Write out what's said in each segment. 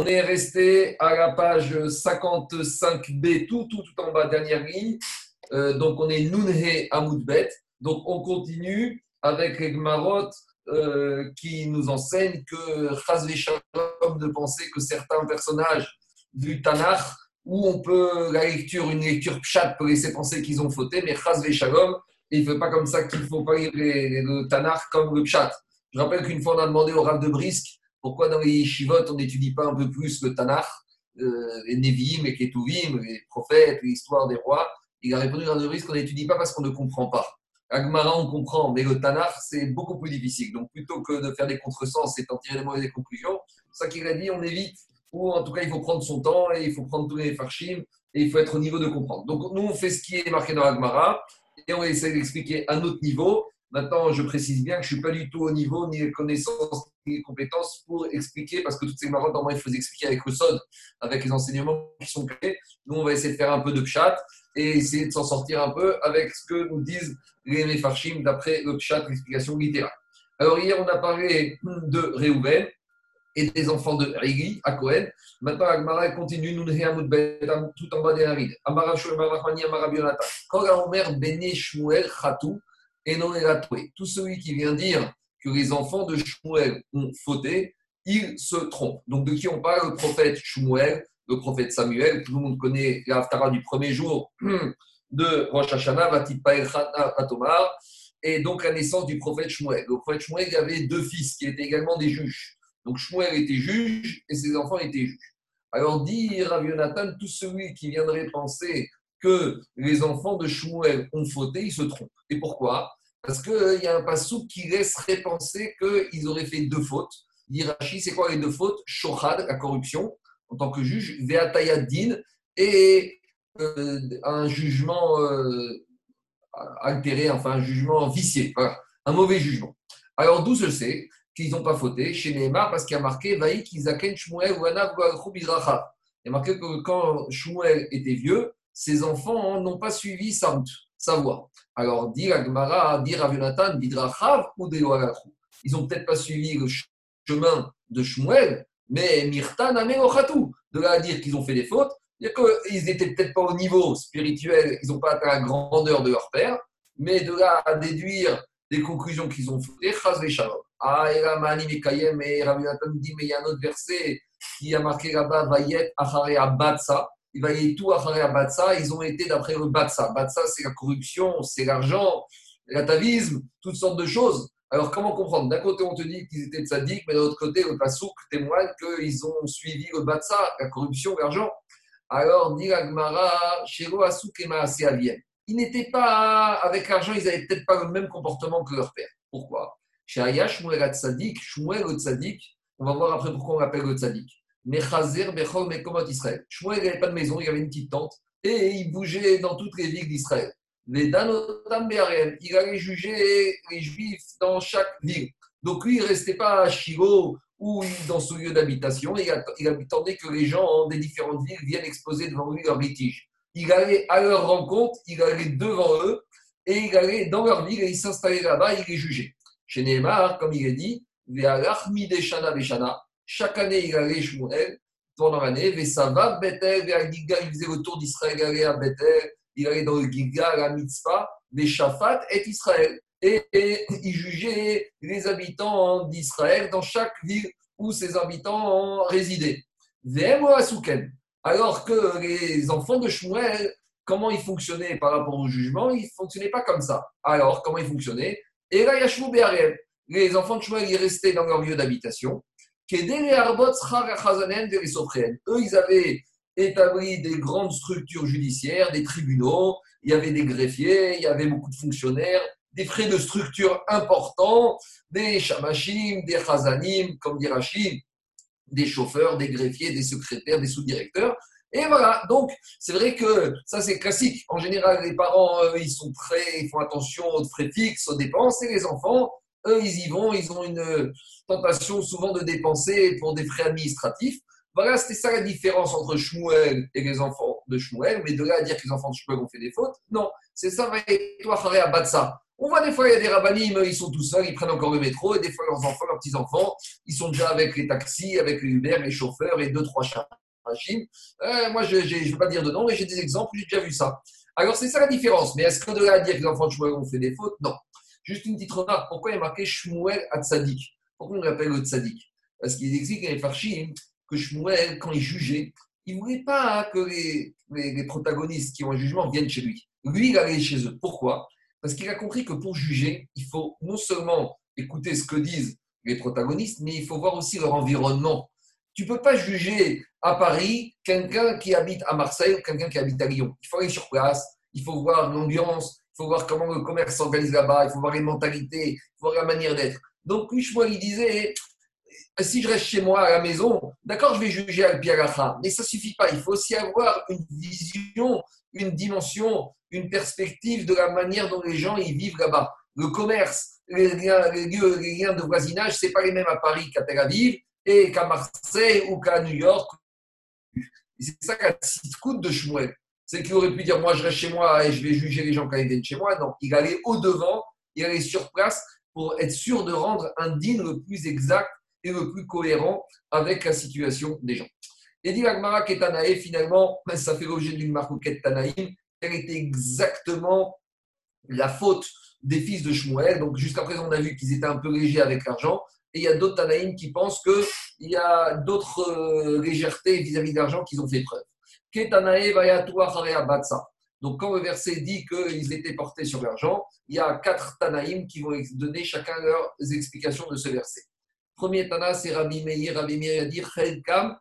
On est resté à la page 55b, tout, tout, tout en bas, dernière ligne. Euh, donc, on est Nunhe Amoudbet. Donc, on continue avec les Gmarot euh, qui nous enseignent que Chazvé Shalom de penser que certains personnages du Tanakh, où on peut, la lecture, une lecture pchat peut laisser penser qu'ils ont fauté, mais Chazvé Shalom, il ne fait pas comme ça qu'il faut pas lire le Tanakh comme le pchat. Je rappelle qu'une fois, on a demandé au Rav de Brisk pourquoi dans les Shivot, on n'étudie pas un peu plus le Tanakh, euh, les Nevi'im, les Ketuvim, les prophètes, l'histoire des rois? Il a répondu dans le risque qu'on n'étudie pas parce qu'on ne comprend pas. Agmara, on comprend, mais le Tanakh, c'est beaucoup plus difficile. Donc, plutôt que de faire des contresens et d'en tirer des mauvaises conclusions, ça qu'il a dit, on évite. Ou en tout cas, il faut prendre son temps et il faut prendre tous les farshim et il faut être au niveau de comprendre. Donc, nous, on fait ce qui est marqué dans Agmara et on essaie d'expliquer à notre niveau Maintenant, je précise bien que je ne suis pas du tout au niveau ni les connaissances ni les compétences pour expliquer, parce que toutes ces marottes, normalement, il faut expliquer avec le SOD, avec les enseignements qui sont créés. Nous, on va essayer de faire un peu de chat et essayer de s'en sortir un peu avec ce que nous disent les Mefarshim d'après le chat, l'explication littérale. Alors, hier, on a parlé de Réhouven et des enfants de Rigi à Cohen. Maintenant, Agmara continue, nous tout en bas des Harid. Amara Shulman Amara Bionata. Quand la mère Bene Shmuel Khatou, et non Tout celui qui vient dire que les enfants de Shmuel ont fauté, il se trompe. Donc de qui on parle Le prophète Shmuel, le prophète Samuel, tout le monde connaît l'Aftara du premier jour de Rosh Hashanah, Atomar, et donc la naissance du prophète Shmuel. Le prophète Shmuel avait deux fils qui étaient également des juges. Donc Shmuel était juge et ses enfants étaient juges. Alors dit Rav Yonatan, tout celui qui viendrait penser que les enfants de Shmuel ont fauté, ils se trompent. Et pourquoi? Parce qu'il y a un passou qui laisserait penser qu'ils auraient fait deux fautes. Hirachi, c'est quoi les deux fautes? Shohad, la corruption, en tant que juge, Veatayadin, et euh, un jugement euh, altéré, enfin un jugement vicié, un mauvais jugement. Alors d'où je sais qu'ils n'ont pas fauté Chez Neymar, parce qu'il y a marqué Vaïk Izaken Shmuel Il y a marqué que quand Shmuel était vieux, ses enfants n'ont pas suivi sa route, sa voie. Alors, dit Agmara, dit Ravionatan, dit Rachav ou Ils n'ont peut-être pas suivi le chemin de Shmuel, mais Mirtan Ameochatou. De là à dire qu'ils ont fait des fautes, il qu'ils n'étaient peut-être pas au niveau spirituel, ils n'ont pas atteint la grandeur de leur père, mais de là à déduire des conclusions qu'ils ont faites, Chaz Shalom. Ah, et là, Mani Mekayem et Ravionatan dit, mais il y a un autre verset qui a marqué là-bas, Vayet Achare Abatsa il va tout à Batsa, ils ont été d'après le Batsa. Batsa, c'est la corruption, c'est l'argent, l'atavisme, toutes sortes de choses. Alors, comment comprendre? D'un côté, on te dit qu'ils étaient sadiques, mais de l'autre côté, le Pasouk témoigne qu'ils ont suivi le Batsa, la corruption, l'argent. Alors, dit Agmara, Shiro Asuk et Ils n'étaient pas, avec l'argent, ils n'avaient peut-être pas le même comportement que leur père. Pourquoi? Chez Aya, Shmuel Tzadik, Shmuel le Tzadik, on va voir après pourquoi on l'appelle le Tzadik. Mechazer, Bechol, Mekomot Israël. Shmuel n'avait pas de maison, il avait une petite tente et il bougeait dans toutes les villes d'Israël. Les Danotam il allait juger les Juifs dans chaque ville. Donc lui, il ne restait pas à Shiloh ou dans son lieu d'habitation, il, attendait que les gens des différentes villes viennent exposer devant lui leurs litiges. Il allait à leur rencontre, il allait devant eux et il allait dans leur ville et il s'installait là-bas, il les jugeait. Chez Neymar, comme il est dit, Shana Beshana, chaque année, il allait Shmuel, pendant l'année, Vesava, Bethel, il faisait le tour d'Israël, il allait à Bethel, il allait dans le Giga, à la Mitzpah, Shafat et Israël. Et, il jugeait les habitants d'Israël dans chaque ville où ces habitants résidaient. Alors que les enfants de Shmuel, comment ils fonctionnaient par rapport au jugement Ils ne fonctionnaient pas comme ça. Alors, comment ils fonctionnaient? Et là, il Les enfants de Shmuel, ils restaient dans leur lieu d'habitation. Eux, ils avaient établi des grandes structures judiciaires, des tribunaux, il y avait des greffiers, il y avait beaucoup de fonctionnaires, des frais de structure importants, des shamashim, des chazanim, comme dit Rachid, des chauffeurs, des greffiers, des secrétaires, des sous-directeurs. Et voilà, donc c'est vrai que ça c'est classique. En général, les parents, ils sont très, ils font attention aux frais fixes, aux dépenses, et les enfants, eux, ils y vont, ils ont une tentation souvent de dépenser pour des frais administratifs. Voilà, c'était ça la différence entre Shmuel et les enfants de Shmuel, mais de là à dire que les enfants de Shmuel ont fait des fautes, non, c'est ça, toi, à Batsa. On voit des fois, il y a des rabbinim, ils sont tout seuls, ils prennent encore le métro, et des fois, leurs enfants, leurs petits-enfants, ils sont déjà avec les taxis, avec les Uber, les chauffeurs et deux, trois chats. Euh, moi, je ne veux pas dire de nom, mais j'ai des exemples, j'ai déjà vu ça. Alors, c'est ça la différence. Mais est-ce que de là à dire que les enfants de Shmuel ont fait des fautes? Non. Juste une petite remarque. Pourquoi il est marqué Shmuel à Tzadik? Pourquoi on l'appelle le Tzadik? Parce qu'il explique dans les Farshim que Shmuel, quand il jugeait, il ne voulait pas que les, les, protagonistes qui ont un jugement viennent chez lui. Lui, il allait chez eux. Pourquoi? Parce qu'il a compris que pour juger, il faut non seulement écouter ce que disent les protagonistes, mais il faut voir aussi leur environnement. Tu ne peux pas juger à Paris quelqu'un qui habite à Marseille ou quelqu'un qui habite à Lyon. Il faut aller sur place, il faut voir l'ambiance, faut voir comment le commerce s'organise là-bas, il faut voir les mentalités, il faut voir la manière d'être. Donc, lui, il disait si je reste chez moi à la maison, d'accord, je vais juger al piagacha, mais ça ne suffit pas. Il faut aussi avoir une vision, une dimension, une perspective de la manière dont les gens y vivent là-bas. Le commerce, les liens, les liens de voisinage, ce n'est pas les mêmes à Paris qu'à Tel Aviv et qu'à Marseille ou qu'à New York. C'est ça qu'a coûte de Shmuel. C'est qu'il aurait pu dire Moi, je reste chez moi et je vais juger les gens quand ils viennent chez moi. Non, il allait au-devant, il allait sur place pour être sûr de rendre un dîne le plus exact et le plus cohérent avec la situation des gens. Et dit l'Agmara Ketanae, finalement, ça fait l'objet d'une marque Tanaïm, elle était exactement la faute des fils de Shmuel? Donc jusqu'à présent, on a vu qu'ils étaient un peu légers avec l'argent. Et il y a d'autres Tanaïm qui pensent qu'il y a d'autres euh, légèretés vis-à-vis de l'argent qu'ils ont fait preuve. Donc quand le verset dit qu'ils étaient portés sur l'argent, il y a quatre Tanaïm qui vont donner chacun leurs explications de ce verset. Premier Tana, c'est Rabbi Meir. Rabbi Meir a dit Chelkam,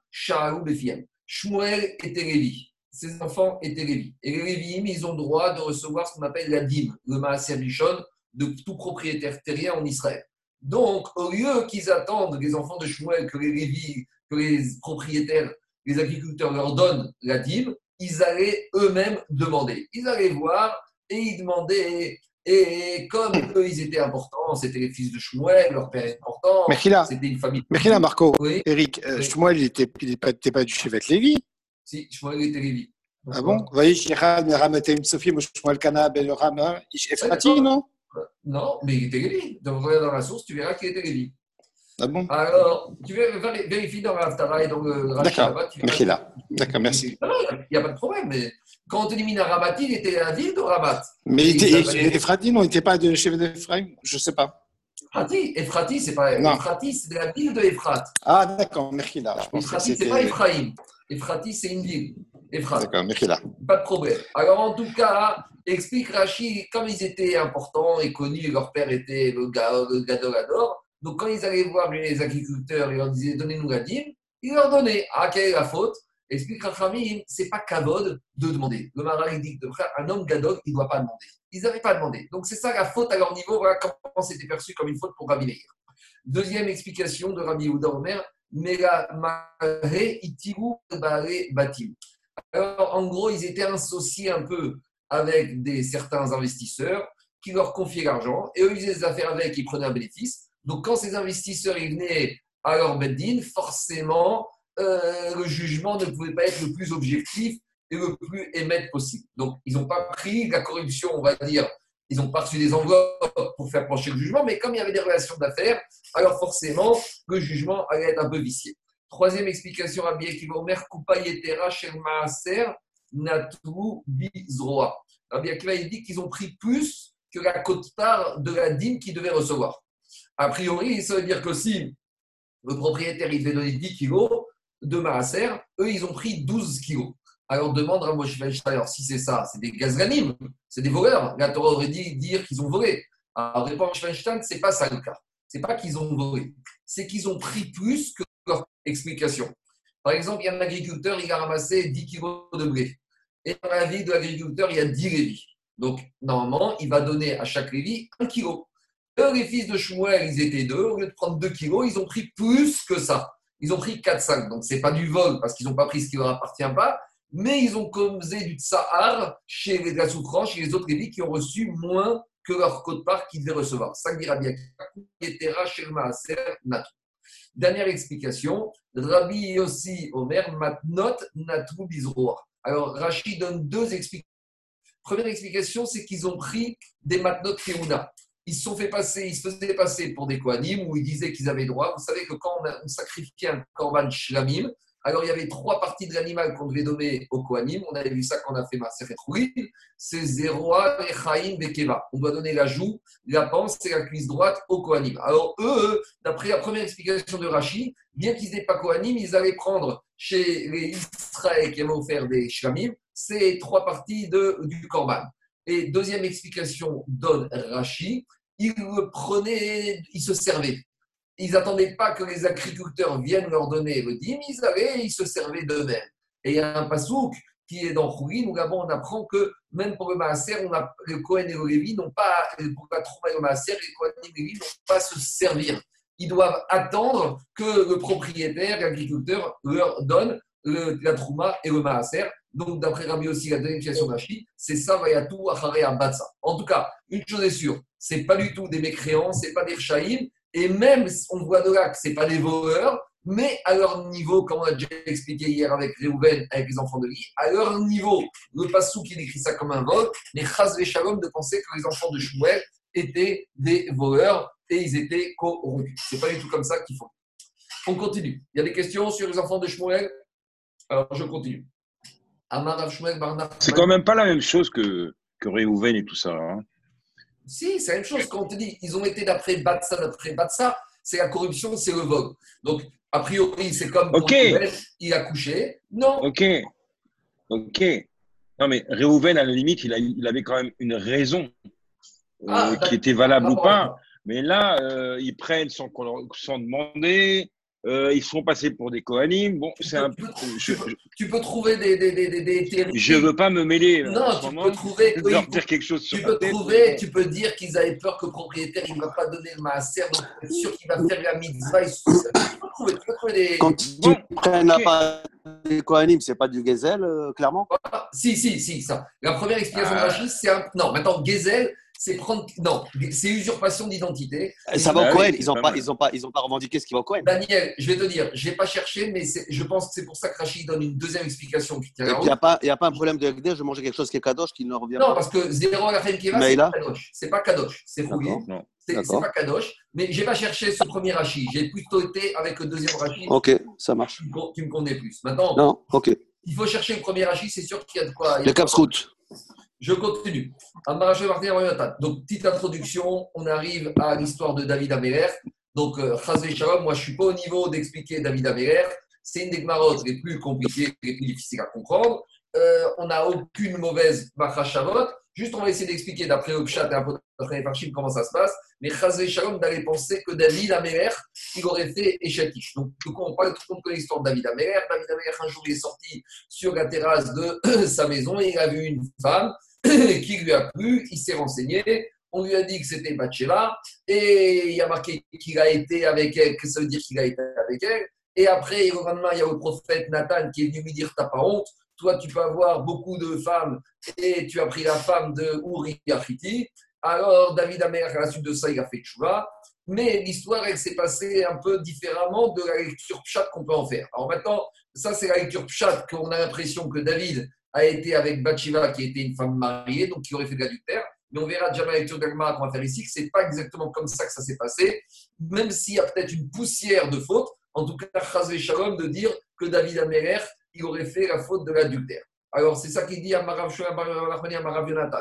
Befiem. Shmuel était Lévi. Ses enfants étaient Lévi. Et les Lévi'im, ils ont droit de recevoir ce qu'on appelle la dîme, le Maaser Rishon, de tout propriétaire terrien en Israël. Donc, au lieu qu'ils attendent, les enfants de Shmuel, que les Lévi, que les propriétaires, les agriculteurs leur donnent la dîme, ils allaient eux-mêmes demander. Ils allaient voir et ils demandaient et comme eux, ils étaient importants, c'était les fils de Shmuel, leur père est important, c'était une famille. Mais là, Marco, Eric, euh, Shmuel, il n'était pas, pas, du chevet Lévi Si, Shmuel était Lévi. Ah bon? Vous était non? Non, mais il était Lévi. Donc, regarde dans la source, tu verras qu'il était Lévi. Ah bon? Alors, tu vérifies dans l'Aftara et dans le D'accord, là. D'accord, merci. il n'y a pas de problème, mais quand on élimine Ramati, il était à la ville de Ramat. Mais il était, Ephrati, non, il n'était pas de chef d'Ephraim Je ne sais pas. Ephrati, Ephrati, c'est pas Ephrati, c'est de la ville de Ephrat. Ah, d'accord, là. Ephrati, ce n'est pas Ephraim. Ephrati, c'est une ville. Ephrat. D'accord, là. Pas de problème. Alors, en tout cas, explique Rachid, comme ils étaient importants et connus, leur père était le, le donc quand ils allaient voir les agriculteurs et leur disaient donnez-nous la dîme, ils leur donnaient. Ah, quelle est la faute? Explique Rachamim, ce n'est pas kavod de demander. Le Maral dit un homme gadol, il ne doit pas demander. Ils n'avaient pas demandé. Donc c'est ça la faute à leur niveau. Voilà comment c'était perçu comme une faute pour Rabbi Meir. Deuxième explication de Rabbi Yehuda Omer. Alors en gros, ils étaient associés un peu avec des, certains investisseurs qui leur confiaient l'argent et eux, ils faisaient des affaires avec, ils prenaient un bénéfice. Donc quand ces investisseurs ils venaient à leur beddin, forcément, euh, le jugement ne pouvait pas être le plus objectif et le plus émettre possible. Donc, ils n'ont pas pris la corruption, on va dire, ils n'ont pas reçu des enveloppes pour faire pencher le jugement, mais comme il y avait des relations d'affaires, alors forcément, le jugement allait être un peu vicié. Troisième explication, Rabbi Akiva Kupa Yetera Maaser Natu Bizroa. Rabbi il dit qu'ils ont pris plus que la cote-part de la dîme qu'ils devaient recevoir. A priori, ça veut dire que si le propriétaire il devait donner 10 kilos, de Maaser, eux, ils ont pris 12 kilos. Alors demande à Moshe alors si c'est ça, c'est des gazganim, c'est des voleurs. La Torah aurait dit dire qu'ils ont volé. Alors répond Weinstein, c'est pas ça le cas. C'est pas qu'ils ont volé, c'est qu'ils ont pris plus que leur explication. Par exemple, il y a un agriculteur, il a ramassé 10 kilos de blé. Et dans la vie de l'agriculteur, il y a 10 lévis. Donc, normalement, il va donner à chaque lévi 1 kilo. Les fils de Shmuel, ils étaient deux. Au lieu de prendre 2 kilos, ils ont pris plus que ça ils ont pris 4-5. Donc, ce n'est pas du vol parce qu'ils n'ont pas pris ce qui ne leur appartient pas, mais ils ont causé du tsahar chez les, la souffrance, chez les autres lévites qui ont reçu moins que leur code-part qu'ils devaient recevoir. Ça dira bien Dernière explication, Rabbi aussi Omer Matnot Natru Bizroa. Alors, Rachid donne deux explications. Première explication, c'est qu'ils ont pris des matnot keuna. Ils se faisaient passer pour des kohanim où ils disaient qu'ils avaient droit. Vous savez que quand on, sacrifiait un korban shlamim, alors, il y avait trois parties de l'animal qu'on devait donner au Kohanim. On avait vu ça quand on a fait Maserhet C'est Zeroa, Echaim, Bekeva. On doit donner la joue, la panse et la cuisse droite au Kohanim. Alors, eux, d'après la première explication de Rashi, bien qu'ils n'étaient pas Kohanim, ils allaient prendre chez les Israël qui avaient offert des Shlamim ces trois parties de, du Korban. Et deuxième explication donne Rashi, ils le prenaient, ils se servaient ils n'attendaient pas que les agriculteurs viennent leur donner le dîme, ils allaient ils se servaient d'eux-mêmes. Et il y a un pasouk qui est dans Khourin, où là-bas on apprend que même pour le Maaser, on a, le Cohen et le Lévi n'ont pas, pour la Trouma et le Maaser, les Cohen et le Lévi n'ont pas se servir. Ils doivent attendre que le propriétaire, l'agriculteur, leur donne le, la Trouma et le Maaser. Donc, d'après Rabbi aussi, la deuxième de d'Achi, c'est ça, Vayatou, Acharé, Abatsa. En tout cas, une chose est sûre, c'est pas du tout des mécréants, c'est pas des Chaïm, et même, on voit de là que ce pas des voleurs, mais à leur niveau, comme on a déjà expliqué hier avec Réhouven, avec les enfants de Lee, à leur niveau, le Passou qui décrit ça comme un vol, mais Chaz Shalom de penser que les enfants de Shmuel étaient des voleurs et ils étaient corrompus. C'est pas du tout comme ça qu'ils font. On continue. Il y a des questions sur les enfants de Shmuel? Alors je continue. C'est quand même pas la même chose que, que Réhouven et tout ça. Hein. Si, c'est la même chose. Quand on te dit, ils ont été d'après Batsa, d'après Batsa, c'est la corruption, c'est le vol. Donc, a priori, c'est comme Ok. il a couché. Non. Ok. Ok. Non, mais Réhouven, à la limite, il, a, il avait quand même une raison euh, ah, qui était valable ou pas. Mais là, euh, ils prennent sans, sans demander. Euh, ils sont passés pour des Kohanim. Bon, c'est un peu. Tu, peux trouver des, des, des, des Je veux pas me mêler. Euh, non, tu peux trouver. Leur dire quelque chose tu peux trouver. Tu peux dire qu'ils avaient peur que le propriétaire il ne va pas donner le maaser, donc être sûr qu'il va faire la mitzvah. Tu peux trouver. Tu peux trouver des. Quand tu prennent pas des Kohanim, c'est pas du Gezel, euh, clairement? Si, si, si, ça. La première explication de Rachid, c'est un. Non, maintenant Gezel c'est prendre. Non, c'est usurpation d'identité. Ça va au Cohen. Ils n'ont pas, ils ont pas, ils ont pas revendiqué ce qui va au Cohen. Daniel, je vais te dire, je n'ai pas cherché, mais je pense que c'est pour ça que Rachid donne une deuxième explication. Il n'y a, pas, a pas un problème de LD, je mangeais quelque chose qui est Kadosh qui ne revient non, pas. Non, parce que zéro à la fin qui va, c'est pas Kadosh. C'est pas Kadosh, c'est fouillé. C'est pas Kadosh. Mais je n'ai pas cherché ce premier Rachid. J'ai plutôt été avec le deuxième Rachid. Ok, ça marche. Tu me connais plus. Maintenant, non, ok. il faut chercher le premier Rachid, c'est sûr qu'il y a de quoi. Le Caps Route. Je continue. Donc, petite introduction, on arrive à l'histoire de David Améler. Donc, euh, Shalom, moi je ne suis pas au niveau d'expliquer David Améler. C'est une des marottes les plus compliquées, les plus difficiles à comprendre. Euh, on n'a aucune mauvaise Shavot. Juste, on va essayer d'expliquer d'après le et un peu d'après comment ça se passe. Mais Chazé Shalom d'aller penser que David Améler, il aurait fait Eshatish. Donc, tout on parle, tout le monde connaît l'histoire de David Améler. David Améler, un jour, il est sorti sur la terrasse de sa maison et il a vu une femme qui lui a plu, il s'est renseigné, on lui a dit que c'était Bathsheba, et il a marqué qu'il a été avec elle, que ça veut dire qu'il a été avec elle. Et après, le lendemain, il y a le prophète Nathan qui est venu lui dire T'as pas honte, toi tu peux avoir beaucoup de femmes, et tu as pris la femme de Uri Achiti. Alors, David Amer, à la suite de ça, il a fait Tchouva. Mais l'histoire, elle s'est passée un peu différemment de la lecture Pshat qu'on peut en faire. Alors maintenant, ça, c'est la lecture Pshat qu'on a l'impression que David a été avec Bathsheba, qui était une femme mariée, donc qui aurait fait de l'adultère. Mais on verra déjà dans la lecture d'Agmara qu'on va faire ici que ce n'est pas exactement comme ça que ça s'est passé, même s'il y a peut-être une poussière de faute. En tout cas, Chazvé Shalom de dire que David Améler, il aurait fait la faute de l'adultère. Alors, c'est ça qu'il dit à Marav Yonatan.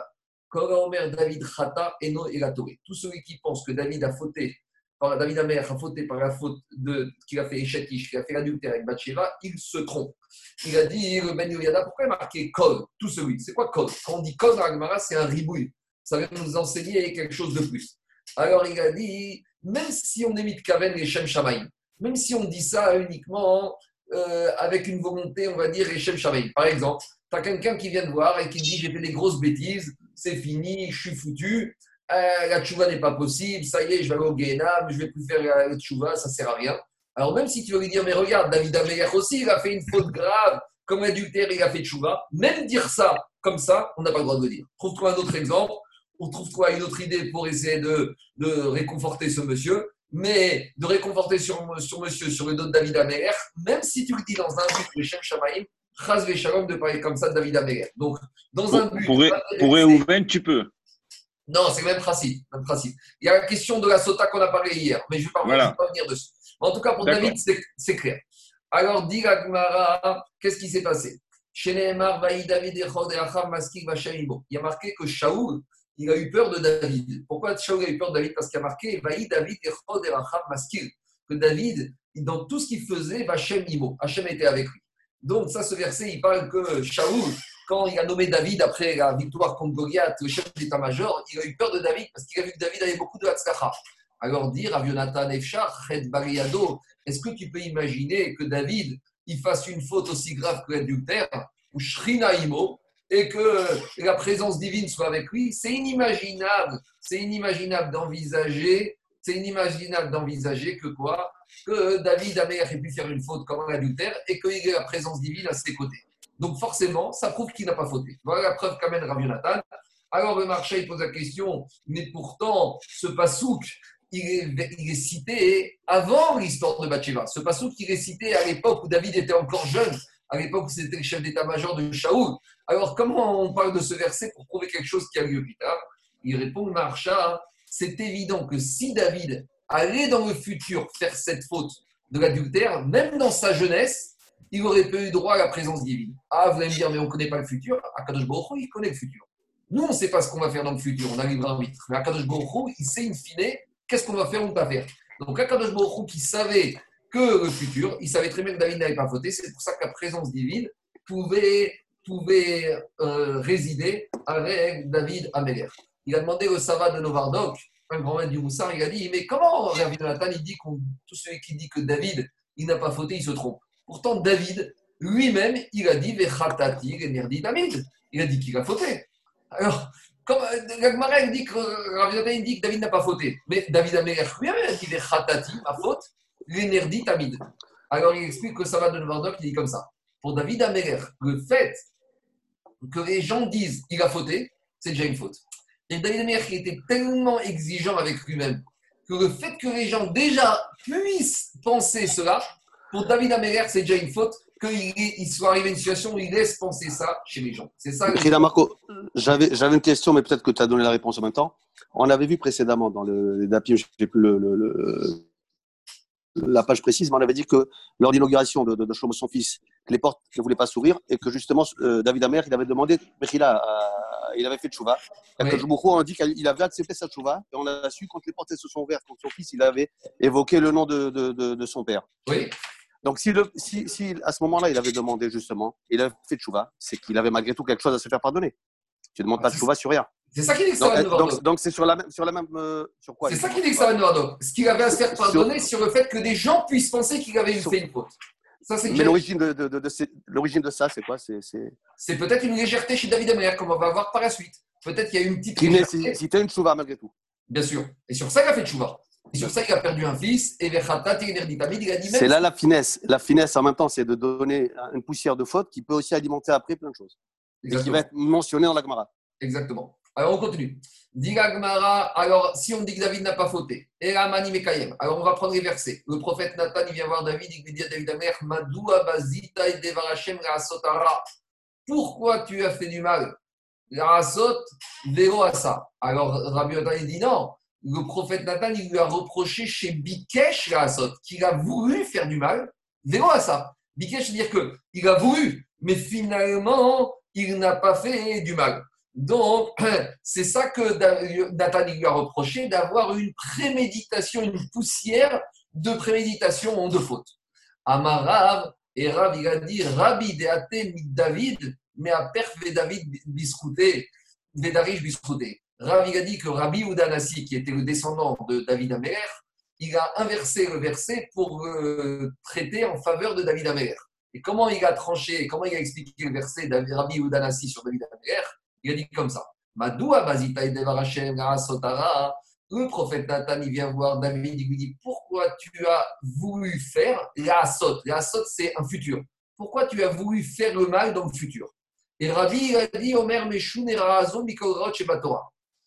David Chata et la Tous ceux qui pensent que David a fauté par David Amer a fauté par la faute de qu'il a fait Eshatish, qu'il a fait l'adultère avec Bathsheba, il se trompe. Il a dit, le Ben Yoyada, pourquoi il a marqué Kol Tout celui. C'est quoi Kol Quand on dit Kol dans Agmara, c'est un ribouille. Ça vient nous enseigner quelque chose de plus. Alors il a dit, même si on émite Kaven et Shem Shamaim, même si on dit ça uniquement euh, avec une volonté, on va dire, Shem Shamaim. Par exemple, tu as quelqu'un qui vient te voir et qui dit J'ai fait des grosses bêtises, c'est fini, je suis foutu. Euh, la tchouva n'est pas possible, ça y est, je vais aller au Guénam, je ne vais plus faire la tchouva, ça ne sert à rien. Alors même si tu veux lui dire, mais regarde, David Améler aussi, il a fait une faute grave, comme adultère, il a fait tchouva, même dire ça comme ça, on n'a pas le droit de le dire. Trouve-toi un autre exemple, on trouve-toi une autre idée pour essayer de, de, réconforter ce monsieur, mais de réconforter sur, sur monsieur, sur le dos de David Améler, même si tu le dis dans un but, le Shem Shamaïm, Chaz Shalom de parler comme ça de David Améler. Donc, dans un but. Pour, pour Réhouven, tu peux. Non, c'est le même principe, même principe. Il y a la question de la sota qu'on a parlé hier, mais je ne vais, pas revenir dessus. En tout cas, pour David, c'est clair. Alors, dit qu'est-ce qui s'est passé? Il y a marqué que Shaoul, il a eu peur de David. Pourquoi Shaoul a eu peur de David? Parce qu'il a marqué David que David, dans tout ce qu'il faisait, Hachem Imo. Hachem était avec lui. Donc, ça, ce verset, il parle que Shaoul, quand il a nommé David après la victoire contre Goliath, le chef d'état-major, il a eu peur de David parce qu'il a vu que David avait beaucoup de Hatzkacha. Alors dire à Yonatan Efshar, Bariado, est-ce que tu peux imaginer que David il fasse une faute aussi grave que l'adultère, ou Shrina Imo, et que la présence divine soit avec lui? C'est inimaginable, c'est inimaginable d'envisager, c'est inimaginable d'envisager que quoi? Que David Amer ait pu faire une faute comme l'adultère et qu'il ait la présence divine à ses côtés. Donc forcément, ça prouve qu'il n'a pas fauté. Voilà la preuve qu'amène Rav Yonatan. Alors le marché pose la question, mais pourtant, ce pasouk, il est, il est, cité avant l'histoire de Bathsheba. Ce pasouk, il est cité à l'époque où David était encore jeune, à l'époque où c'était le chef d'état-major de Shaoul. Alors comment on parle de ce verset pour prouver quelque chose qui a lieu plus tard? Il répond, Marcha, c'est évident que si David allait dans le futur faire cette faute de l'adultère, même dans sa jeunesse, il aurait pas eu droit à la présence divine. Ah, vous allez me dire, mais on ne connaît pas le futur. Akadosh Baruch il connaît le futur. Nous, on ne sait pas ce qu'on va faire dans le futur. On a libre arbitre. Mais Akadosh Baruch il sait in fine qu'est-ce qu'on va faire ou pas faire. Donc, Akadosh Baruch qui savait que le futur, il savait très bien que David n'avait pas voté. C'est pour ça que la présence divine pouvait, pouvait euh, résider avec David Améler. Il a demandé au Sava de Novardok, un grand maître du Moussard, il a dit Mais comment David Nathan, il dit que tout celui qui dit que David, il n'a pas fauté, il se trompe? Pourtant, David, lui-même, il a dit. Il a dit qu'il a fauté. Alors, comme Gagmara dit que dit que David n'a pas fauté. Mais David Améler lui-même a dit Vechatati, ma faute, l'énergie Tamid. Alors, il explique que ça va de Novardok, il dit comme ça. Pour David Améler, le fait que les gens disent qu'il a fauté, c'est déjà une faute. Et David Améler qui était tellement exigeant avec lui-même que le fait que les gens déjà puissent penser cela, pour David Améler, c'est déjà une faute qu'il soit arrivé à une situation où il laisse penser ça chez les gens. C'est ça. Le... Marco, j'avais, j'avais une question, mais peut-être que tu as donné la réponse en même temps. On l'avait vu précédemment dans le, les je n'ai plus le, la page précise, mais on avait dit que lors d'inauguration de, de, de Shlomo, son fils, les portes ne voulaient pas s'ouvrir et que justement euh, David Amer, il avait demandé, Mechila, euh, il avait fait tchouva. Oui. Que on dit qu'il avait accepté sa tchouva et on a su quand les portes se sont ouvertes contre son fils, il avait évoqué le nom de, de son père. Oui. Donc, si, le, si, si, à ce moment-là, il avait demandé justement, il avait fait tchouva, c'est qu'il avait malgré tout quelque chose à se faire pardonner. Tu ne demandes pas de tchouva sur rien. C'est ça qui dit que ça va donc, c'est sur la même, sur la même, euh, sur quoi C'est ça qui dit que ça va Ce qu'il avait à se faire pardonner sur, sur le fait que des gens puissent penser qu'il avait sur, fait une faute. Ça, c'est Mais l'origine de, de, de, de, l'origine de ça, c'est quoi? C'est, c'est... peut-être une légèreté chez David Amer, comme on va voir par la suite. Peut-être qu'il y a eu une petite. tu as une chouva malgré tout. Bien sûr. Et sur ça, il a fait chouva. Et sur ça, il a perdu un fils. Et C'est là la finesse. La finesse, en même temps, c'est de donner une poussière de faute qui peut aussi alimenter après plein de choses. Et qui va être mentionné dans la Gemara. Exactement. Alors, on continue. Gmara, alors si on dit que David n'a pas fauté, alors on va prendre les versets. Le prophète Nathan, il vient voir David, il lui dit à David Amer, Madoua Bazita et Devarachem. Pourquoi tu as fait du mal? Rasot Vero Asa. Alors Rabbi Nathan, il dit non. Le prophète Nathan, lui a reproché chez Bikesh qu'il a voulu faire du mal. Vero Asa. Bikesh, veut dire qu'il a voulu, mais finalement, il n'a pas fait du mal. Donc, c'est ça que Nathan lui a reproché, d'avoir une préméditation, une poussière de préméditation de faute. Amarav, et Rav, il a dit Rabbi deate David, mais à perf David biscouté, biscouté. Rav, il a dit que Rabbi Udanasi, qui était le descendant de David Améler, il a inversé le verset pour traiter en faveur de David Améler. Et comment il a tranché, comment il a expliqué le verset de Rabbi Udanasi sur David Améler? Il a dit comme ça. Le prophète Nathan, vient voir David, il lui dit Pourquoi tu as voulu faire la asot La asot, c'est un futur. Pourquoi tu as voulu faire le mal dans le futur? Et Rabbi, a dit Omer Meshun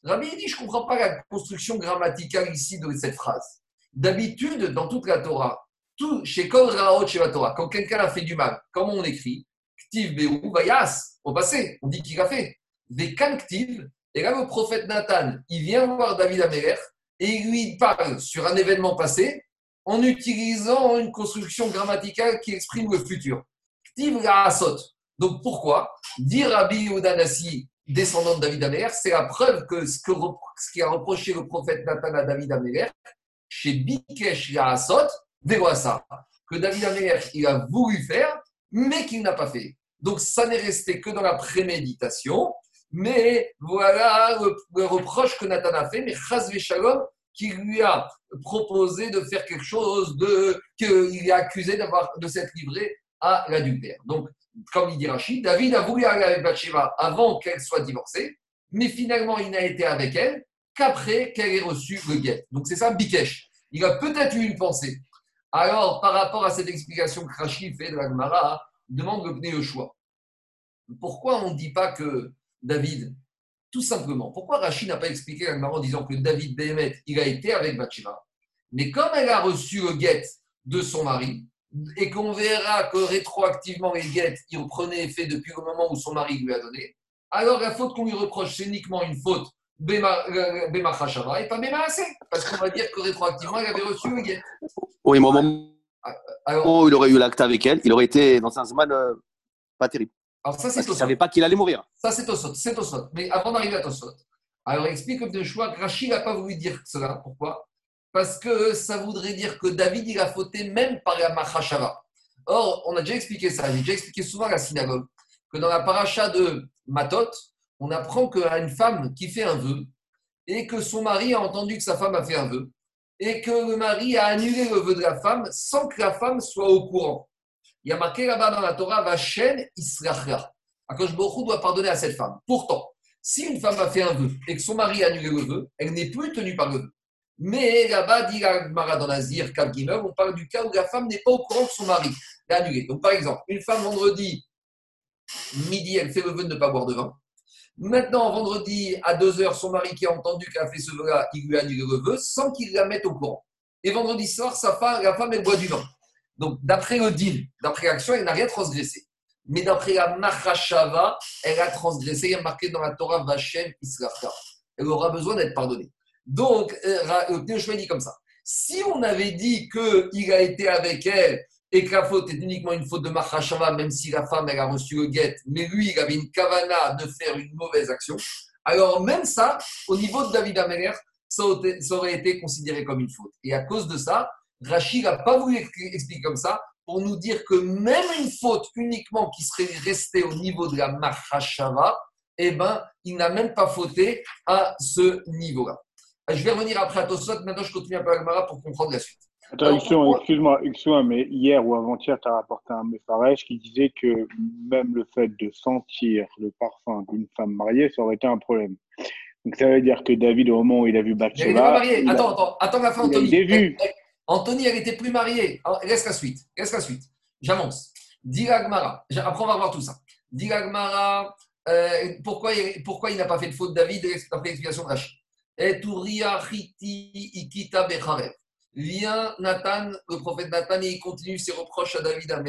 Rabbi, dit Je ne comprends pas la construction grammaticale ici de cette phrase. D'habitude, dans toute la Torah, tout, chez Kol Torah, quand quelqu'un a fait du mal, comment on écrit? Ktiv Beou Vayas, au passé, on dit qu'il a fait. Des Ktiv, et là le prophète Nathan, il vient voir David Améler et il lui parle sur un événement passé en utilisant une construction grammaticale qui exprime le futur. Ktiv Asot. Donc pourquoi? Dire Rabbi Udanasi, descendant de David Améler, c'est la preuve que ce, que ce qui a reproché le prophète Nathan à David Améler, chez Bikesh Asot, ça que David Améler, il a voulu faire, mais qu'il n'a pas fait. Donc ça n'est resté que dans la préméditation, mais voilà le, reproche que Nathan a fait, mais Chaz Shalom, qui lui a proposé de faire quelque chose, de, qu'il est accusé d'avoir, de s'être livré à l'adultère. Donc, comme il dit Rachid, David a voulu aller avec Bathsheba avant qu'elle soit divorcée, mais finalement, il n'a été avec elle qu'après qu'elle ait reçu le guet. Donc, c'est ça, Bikesh. Il a peut-être eu une pensée. Alors, par rapport à cette explication que Rachid fait de la Gemara, demande le choix. Pourquoi on ne dit pas que David, tout simplement, pourquoi Rachid n'a pas expliqué la Gemara en disant que David Béhémet, il a été avec Bathsheba, mais comme elle a reçu le guet de son mari, et qu'on verra que rétroactivement les guettes, il prenait effet depuis le moment où son mari lui a donné, alors la faute qu'on lui reproche, c'est uniquement une faute Bema euh, Chashava et pas Bema Parce qu'on va dire que rétroactivement, elle avait reçu le guet. Oui, au moment ah, où il aurait eu l'acte avec elle, il aurait été dans un Zman euh, pas terrible. Alors ça, c'est Il ne savait pas qu'il allait mourir. Ça, c'est Tosot. C'est Tosot. Mais avant d'arriver à Tosot, alors il explique comme de choix que Rachid n'a pas voulu dire cela. Pourquoi? Parce que ça voudrait dire que David, il a fauté même par la Machashava. Or, on a déjà expliqué ça. J'ai déjà expliqué souvent à la synagogue que dans la paracha de Matot, on apprend qu'à une femme qui fait un vœu et que son mari a entendu que sa femme a fait un vœu et que le mari a annulé le vœu de la femme sans que la femme soit au courant. Il y a marqué là-bas dans la Torah, Vachen Israchra. Akash Baruch doit pardonner à cette femme. Pourtant, si une femme a fait un vœu et que son mari a annulé le vœu, elle n'est plus tenue par le vœu. Mais là-bas, dit la Mara dans Nazir, on parle du cas où la femme n'est pas au courant que son mari l'a annulé. Donc, par exemple, une femme vendredi, midi, elle fait le vœu de ne pas boire de vin. Maintenant, vendredi à 2h, son mari qui a entendu qu'elle a fait ce vœu-là, il lui annule le vœu sans qu'il la mette au courant. Et vendredi soir, sa femme, la femme, elle boit du vin. Donc, d'après le deal, d'après l'action, elle n'a rien transgressé. Mais d'après la Mahashava, elle a transgressé. Il y a marqué dans la Torah Vachem Isracha. Elle aura besoin d'être pardonnée. Donc, euh, le chemin dit comme ça. Si on avait dit qu'il a été avec elle et que la faute est uniquement une faute de Mahashava, même si la femme elle a reçu le guet, mais lui il avait une kavana de faire une mauvaise action, alors même ça, au niveau de David Améler, ça aurait été considéré comme une faute. Et à cause de ça, Rachid n'a pas voulu expliquer comme ça pour nous dire que même une faute uniquement qui serait restée au niveau de la Mahashava, eh ben, il n'a même pas fauté à ce niveau-là. Je vais revenir après à Tosot, maintenant je continue un peu à pour comprendre la suite. Attends, excuse-moi, excuse mais hier ou avant-hier, tu as rapporté un message qui disait que même le fait de sentir le parfum d'une femme mariée, ça aurait été un problème. Donc ça veut dire que David, au moment où il a vu Bathsheba... Il attends, attends, attends la fin, Anthony. Il Anthony, elle n'était plus mariée. Laisse la suite, laisse la suite. J'avance. Diragmara, après on va voir tout ça. Diragmara, euh, pourquoi, pourquoi il n'a pas fait de faute David? Après l'explication de Rachid? Et Ikita Becharev. Vient Nathan, le prophète Nathan, et il continue ses reproches à David à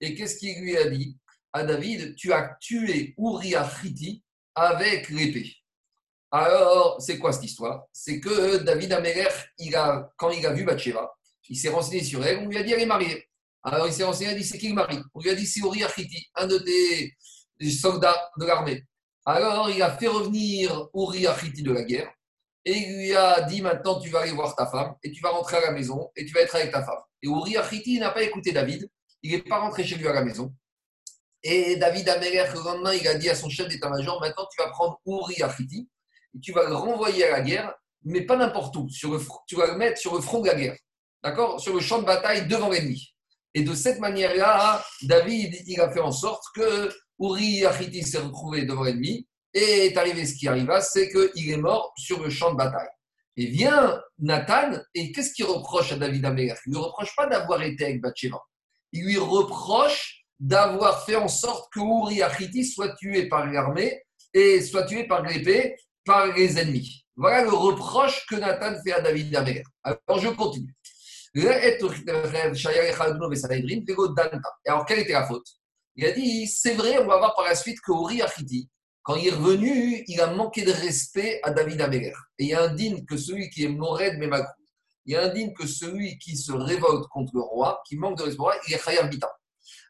Et qu'est-ce qu'il lui a dit À David, tu as tué Uriah Chiti avec l'épée. Alors, c'est quoi cette histoire? C'est que David Améler, a, quand il a vu Bathsheba, il s'est renseigné sur elle, on lui a dit elle est mariée. Alors, il s'est renseigné, il a dit c'est qui le mari? On lui a dit c'est Uriah Chiti, un de tes soldats de l'armée. Alors, il a fait revenir Uriah Chiti de la guerre et il lui a dit maintenant tu vas aller voir ta femme et tu vas rentrer à la maison et tu vas être avec ta femme. Et Uri Achiti n'a pas écouté David, il n'est pas rentré chez lui à la maison. Et David Améler, le lendemain, il a dit à son chef d'état-major maintenant tu vas prendre Uri Achiti et tu vas le renvoyer à la guerre, mais pas n'importe où. Tu vas le mettre sur le front de la guerre, d'accord? Sur le champ de bataille devant l'ennemi. Et de cette manière-là, David, il a fait en sorte que Uri Achiti s'est retrouvé devant l'ennemi et est arrivé ce qui arriva, c'est qu'il est mort sur le champ de bataille. Et vient Nathan, et qu'est-ce qu'il reproche à David Améler? Il ne reproche pas d'avoir été avec Bathsheba. Il lui reproche d'avoir fait en sorte que Uri Achiti soit tué par l'armée et soit tué par l'épée par les ennemis. Voilà le reproche que Nathan fait à David Améler. Alors je continue. Alors, quelle était la faute? Il a dit c'est vrai, on va voir par la suite que Uri Achiti, quand il est revenu, il a manqué de respect à David Améler. Et il indigne que celui qui est Mored Memakou, il indigne que celui qui se révolte contre le roi, qui manque de respect roi, il est Khayar Bita.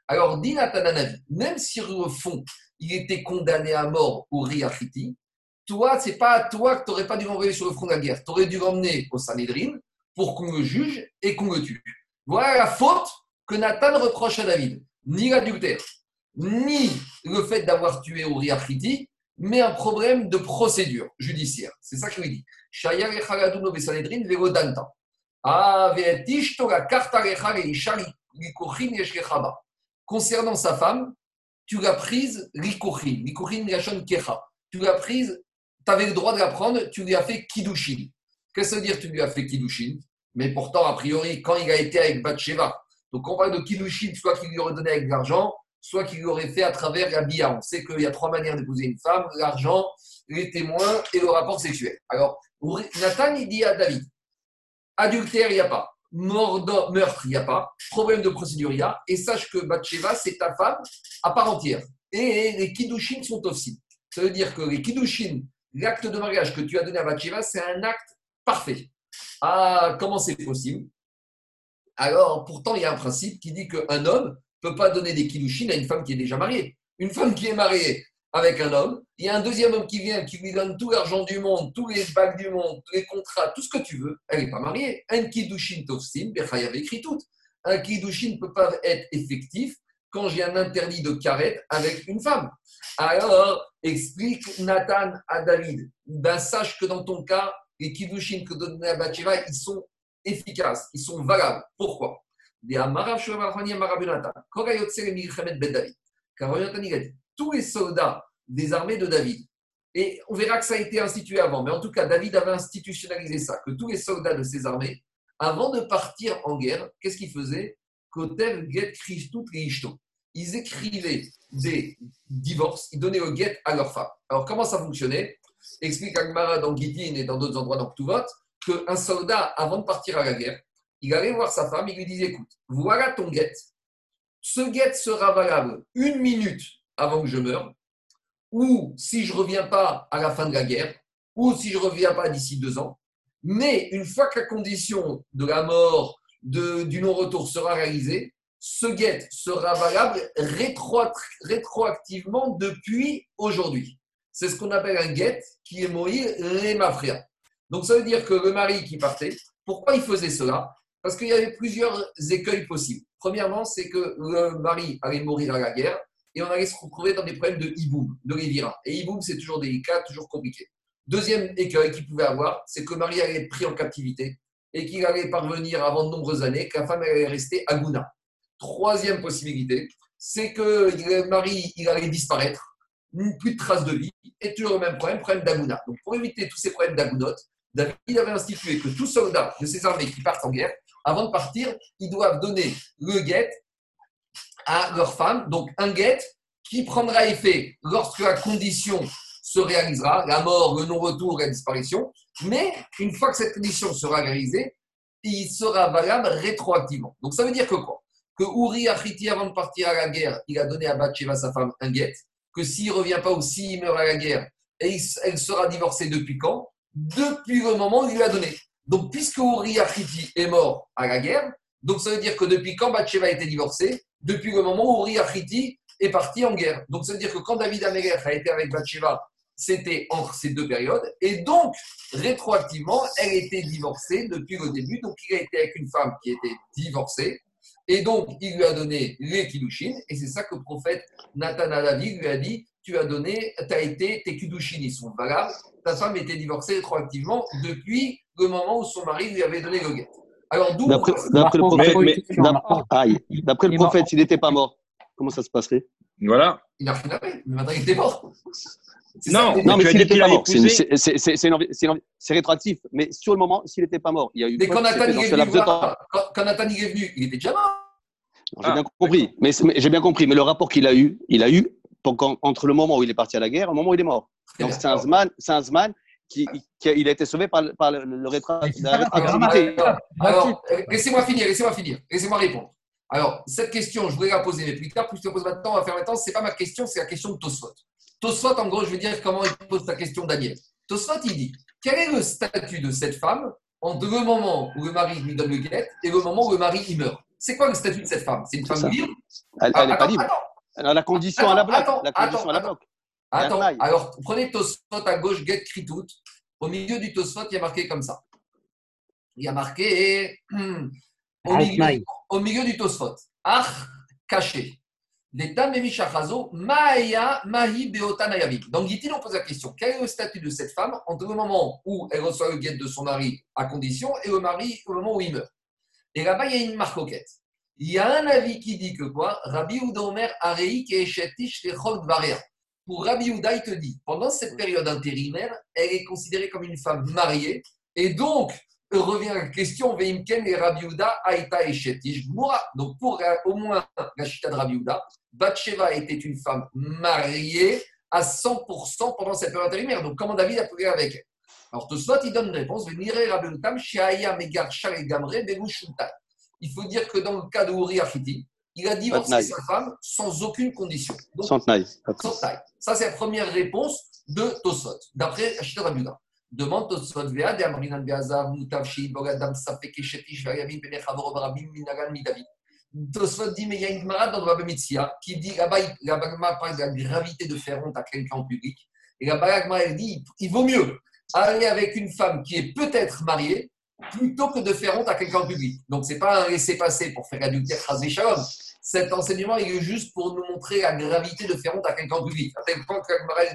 Alors, dit Natananavi, même si au fond, il était condamné à mort au Riachiti, toi, c'est pas à toi que tu n'aurais pas dû l'envoyer sur le front de la guerre. Tu aurais dû l'emmener au Sanhedrin pour qu'on le juge et qu'on le tue. Voilà la faute que Nathan reproche à David. Ni l'adultère, ni le fait d'avoir tué au Riachiti, mais un problème de procédure judiciaire. C'est ça qu'il dit. Concernant sa femme, tu l'as prise rikochin, rikochin gashon kecha. Tu l'as prise, tu avais le droit de la prendre, tu lui as fait kiddushin. Qu'est-ce que ça veut dire tu lui as fait kiddushin Mais pourtant, a priori, quand il a été avec Bathsheba, donc on parle de kiddushin, soit qu'il lui aurait donné avec de l'argent, soit qu'il l'aurait fait à travers la bia. On sait qu'il y a trois manières d'épouser une femme l'argent, les témoins et le rapport sexuel. Alors, Nathan, il dit à David adultère, il n'y a pas meurtre, il n'y a pas. Problème de procédure, il y a. Et sache que Bathsheba, c'est ta femme à part entière. Et les kiddushin sont aussi. Ça veut dire que les kiddushin, l'acte de mariage que tu as donné à Bathsheba, c'est un acte parfait. Ah, comment c'est possible? Alors, pourtant, il y a un principe qui dit qu'un homme ne peut pas donner des kiddushin à une femme qui est déjà mariée. Une femme qui est mariée, avec un homme, il y a un deuxième homme qui vient, qui lui donne tout l'argent du monde, tous les bagues du monde, tous les contrats, tout ce que tu veux, elle n'est pas mariée. Un kiddushin tovsim, avait écrit tout. Un kiddushin ne peut pas être effectif quand j'ai un interdit de carette avec une femme. Alors, explique Nathan à David, ben sache que dans ton cas, les kiddushin que donne à ils sont efficaces, ils sont valables. Pourquoi? Dit, tous les soldats des armées de David. Et on verra que ça a été institué avant, mais en tout cas, David avait institutionnalisé ça, que tous les soldats de ses armées, avant de partir en guerre, qu'est-ce qu'ils faisaient? Ils écrivaient des divorces, ils donnaient au get à leur femme. Alors, comment ça fonctionnait? Explique Agmara dans Gitin et dans d'autres endroits dans Ktuvot qu'un soldat, avant de partir à la guerre, il allait voir sa femme, il lui disait Écoute, voilà ton get. Ce get sera valable une minute avant que je meure, ou si je ne reviens pas à la fin de la guerre, ou si je ne reviens pas d'ici deux ans. Mais une fois que la condition de la mort, de, du non-retour sera réalisée, ce guet sera valable rétroactivement depuis aujourd'hui. C'est ce qu'on appelle un guet qui est Moïse Rémafria. Donc ça veut dire que le mari qui partait, pourquoi il faisait cela? Parce qu'il y avait plusieurs écueils possibles. Premièrement, c'est que le mari allait mourir à la guerre et on allait se retrouver dans des problèmes de hiboum, de rivira. Et hiboum, c'est toujours délicat, toujours compliqué. Deuxième écueil qu'il pouvait avoir, c'est que Marie allait être pris en captivité et qu'il allait parvenir avant de nombreuses années, que la femme allait rester à Gouna. Troisième possibilité, c'est que Marie il allait disparaître, plus de traces de vie, et toujours le même problème, problème d'Aguna. Donc pour éviter tous ces problèmes d'Agunot, David avait institué que tout soldat de ses armées qui partent en guerre, avant de partir, ils doivent donner le guet à leur femme, donc un guet qui prendra effet lorsque la condition se réalisera, la mort, le non-retour, la disparition. Mais une fois que cette condition sera réalisée, il sera valable rétroactivement. Donc ça veut dire que quoi? Que Uri Achiti, avant de partir à la guerre, il a donné à Bathsheba, sa femme, un guet. Que s'il ne revient pas ou s'il meurt à la guerre, elle sera divorcée depuis quand? Depuis le moment où il lui a donné. Donc puisque Uri Achiti est mort à la guerre, donc ça veut dire que depuis quand Bathsheba a été divorcée? Depuis le moment où Uri Achiti est parti en guerre. Donc, ça veut dire que quand David Améler a été avec Bathsheba, c'était entre ces deux périodes. Et donc, rétroactivement, elle était divorcée depuis le début. Donc, il a été avec une femme qui était divorcée. Et donc, il lui a donné les Kiddushin. Et c'est ça que le prophète Nathan David lui a dit Tu as donné, tu as été, tes Kiddushin, ils sont valables. Ta femme était divorcée rétroactivement depuis le moment où son mari lui avait donné le guet. Alors, D'après le prophète, d'après le prophète s'il n'était pas mort, comment ça se passerait? Voilà. Il a fait mais maintenant il était mort. Non, non, mais s'il n'était pas mort, c'est rétroactif. Mais sur le moment, s'il n'était pas mort, il y a eu. Mais quand Nathan est venu, quand Nathan est venu, il était déjà mort. J'ai bien compris. Mais, j'ai bien compris. Mais le rapport qu'il a eu, il a eu entre le moment où il est parti à la guerre et le moment où il est mort. Donc c'est un Zman qui, il a été sauvé par, par le, le rétroactivité. Alors, laissez-moi finir, laissez-moi finir, laissez-moi répondre. Alors, cette question, je voulais la poser, mais plus tard, plus je la pose maintenant, on va faire maintenant, ce n'est pas ma question, c'est la question de Tosfot. Tosfot, en gros, je vais dire comment il pose sa question Daniel. Tosfot, il dit quel est le statut de cette femme entre le moment où le mari lui donne le guet et le moment où le mari y meurt? C'est quoi le statut de cette femme? C'est une femme libre? Elle n'est pas libre. A la condition à la bloc. Attends, la condition attends, à la attends. bloc. Attends, alors prenez Tosfot à gauche, get kritout. Au milieu du Tosfot, il y a marqué comme ça. Il y a marqué hum, au, milieu, au milieu du Tosfot. Ach, caché. D'État Memishachazo, Maaya, Mahi, Beota, Nayavim. Donc, dit-il, on pose la question quel est le statut de cette femme entre le moment où elle reçoit le guet de son mari à condition et le mari au moment où il meurt? Et là-bas, il y a une marcoquette. Il y a un avis qui dit que quoi? Rabbi Ouda Omer, Arei, Keeshetish, Lechol, Dvarer. Pour Rabbi Ouda, il te dit pendant cette période intérimaire, elle est considérée comme une femme mariée et donc, revient la question, Veimken et Rabbi Ouda, Aïta et Shetish, Moura. Donc, pour euh, au moins la chita de Rabbi Ouda, Bathsheba était une femme mariée à 100% pendant cette période intérimaire. Donc, comment David a pu avec elle? Alors, Tosfot, il donne une réponse Venire Rabbi Outam, Sheaya Megar et Gamre, Bevushuntai. Il faut dire que dans le cas de Uri Achiti, il a divorcé sa femme sans aucune condition. Donc, sans taille. Ça, c'est la première réponse de Tosfot, d'après Ashita Rabiuda. Demande Tosfot Vead, et Amrinan Beazav, Mutav, Bogadam, Safek, Eshetish, Variamin, Penechavor, Barabim, Minagan, Midavid. Tosfot dit, mais il y a une marade dans le Mitzia qui dit, là-bas, là-bas, il parle de la gravité de faire honte à quelqu'un en public. Et là-bas, l'Agma, elle dit, il vaut mieux aller avec une femme qui est peut-être mariée plutôt que de faire honte à quelqu'un en public. Donc, ce n'est pas un laisser-passer pour faire adultère, Shalom. Cet enseignement, il est juste pour nous montrer la gravité de faire honte à quelqu'un en public. À tel point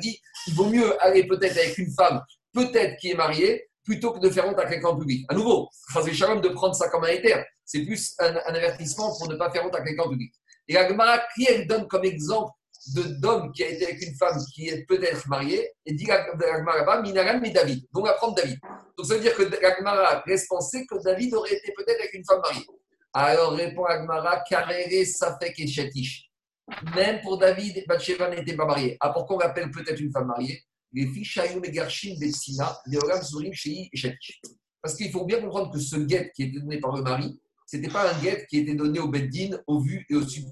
dit, il vaut mieux aller peut-être avec une femme peut-être qui est mariée plutôt que de faire honte à quelqu'un en public. À nouveau, Shalom de prendre ça comme un éther. C'est plus un, avertissement pour ne pas faire honte à quelqu'un en public. Et la Gemara, qui elle donne comme exemple d'homme qui a été avec une femme qui est peut-être mariée, et dit la la Gemara là-bas, Minaran mais David. Donc on va prendre David. Donc ça veut dire que la Gemara laisse penser que David aurait été peut-être avec une femme mariée. Alors répond la Gemara, Karere, Safek et Shetish. Même pour David, Bathsheba n'était pas mariée. Ah, pourquoi on l'appelle peut-être une femme mariée? Les et Gershin, Betsina, Leolam, Zurim, Shei et Shetish. Parce qu'il faut bien comprendre que ce guet qui était donné par le mari, ce n'était pas un guet qui était donné au Beddin, au vu et au su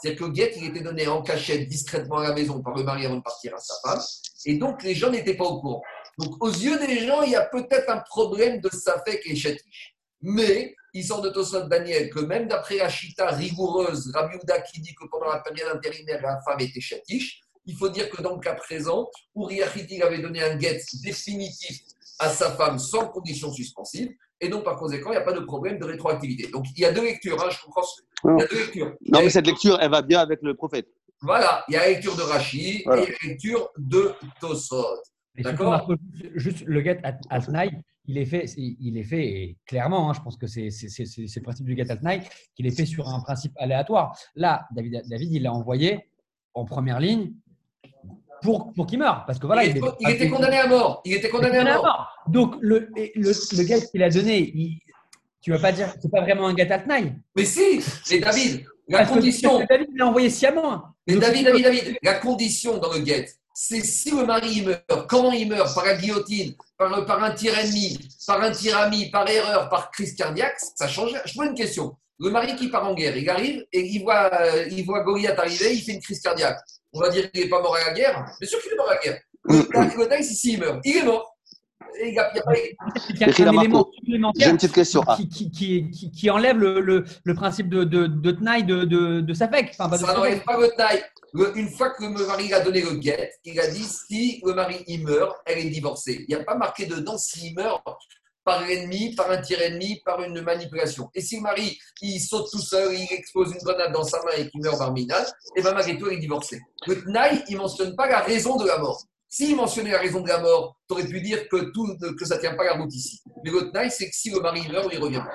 C'est-à-dire que le guet, il était donné en cachette, discrètement à la maison par le mari avant de partir à sa femme. Et donc, les gens n'étaient pas au courant. Donc, aux yeux des gens, il y a peut-être un problème de Safek et Shetish. Mais, il sort de Tosot Daniel que même d'après la rigoureuse, Rabbi Houda qui dit que pendant la période intérimaire, la femme était Shetish, il faut dire que dans le cas présent, Uri Achiti avait donné un guet définitif à sa femme sans condition suspensive. Et donc, par conséquent, il n'y a pas de problème de rétroactivité. Donc, il y a deux lectures. hein, je comprends. Il y a deux lectures. Non, a- mais cette lecture, elle va bien avec le prophète. Voilà, il y a la lecture de Rashi Voilà. et la lecture de Tosot. D'accord. Juste- le get at, at night, il est fait, il est fait et clairement, hein, je pense que c'est c'est- c'est- c'est- c'est le principe du get at night, qu'il est fait sur un principe aléatoire. Là, David, David il l'a envoyé en première ligne pour, pour qu'il meure. Parce que voilà, il, était condamné à mort. Il était condamné à mort. Donc, le, le, le qu'il a donné, tu vas pas dire c'est pas vraiment un get at night. Mais si, mais David, la Parce condition, que David l'a envoyé sciemment. mais Donc, David, David, David, la condition dans le guet, c'est si le mari il meurt, comment il meurt? Par la guillotine, par, par un tir ennemi, par un tir ami, par erreur, par crise cardiaque, ça change. Je pose une question. Le mari qui part en guerre, il arrive et il voit, euh, il voit Goliath arriver, il fait une crise cardiaque. On va dire qu'il n'est pas mort à la guerre. Bien sûr qu'il est mort à la guerre. Le le ici, s'il meurt, il est mort. Il y a- il y Il un élément J'ai supplémentaire une petite question. Ah, qui, qui, qui, qui- enlève le, le, le principe de, de, de tenaille de, de, de Safek. Enfin, Ça n'enlève pas Une fois que le mari a donné le guet, il a dit si le mari il meurt, elle est divorcée. Il n'y a pas marqué dedans s'il meurt par l'ennemi, par un tir ennemi, par une manipulation. Et si le mari il saute tout seul, il expose une grenade dans sa main et qu'il meurt par minage, et bien malgré tout, elle est divorcée. Le Tnaï, il ne mentionne pas la raison de la mort. S'il mentionnait la raison de la mort, tu aurais pu dire que, tout, que ça ne tient pas la route ici. Mais le Tnaï, c'est que si le mari meurt, il revient pas.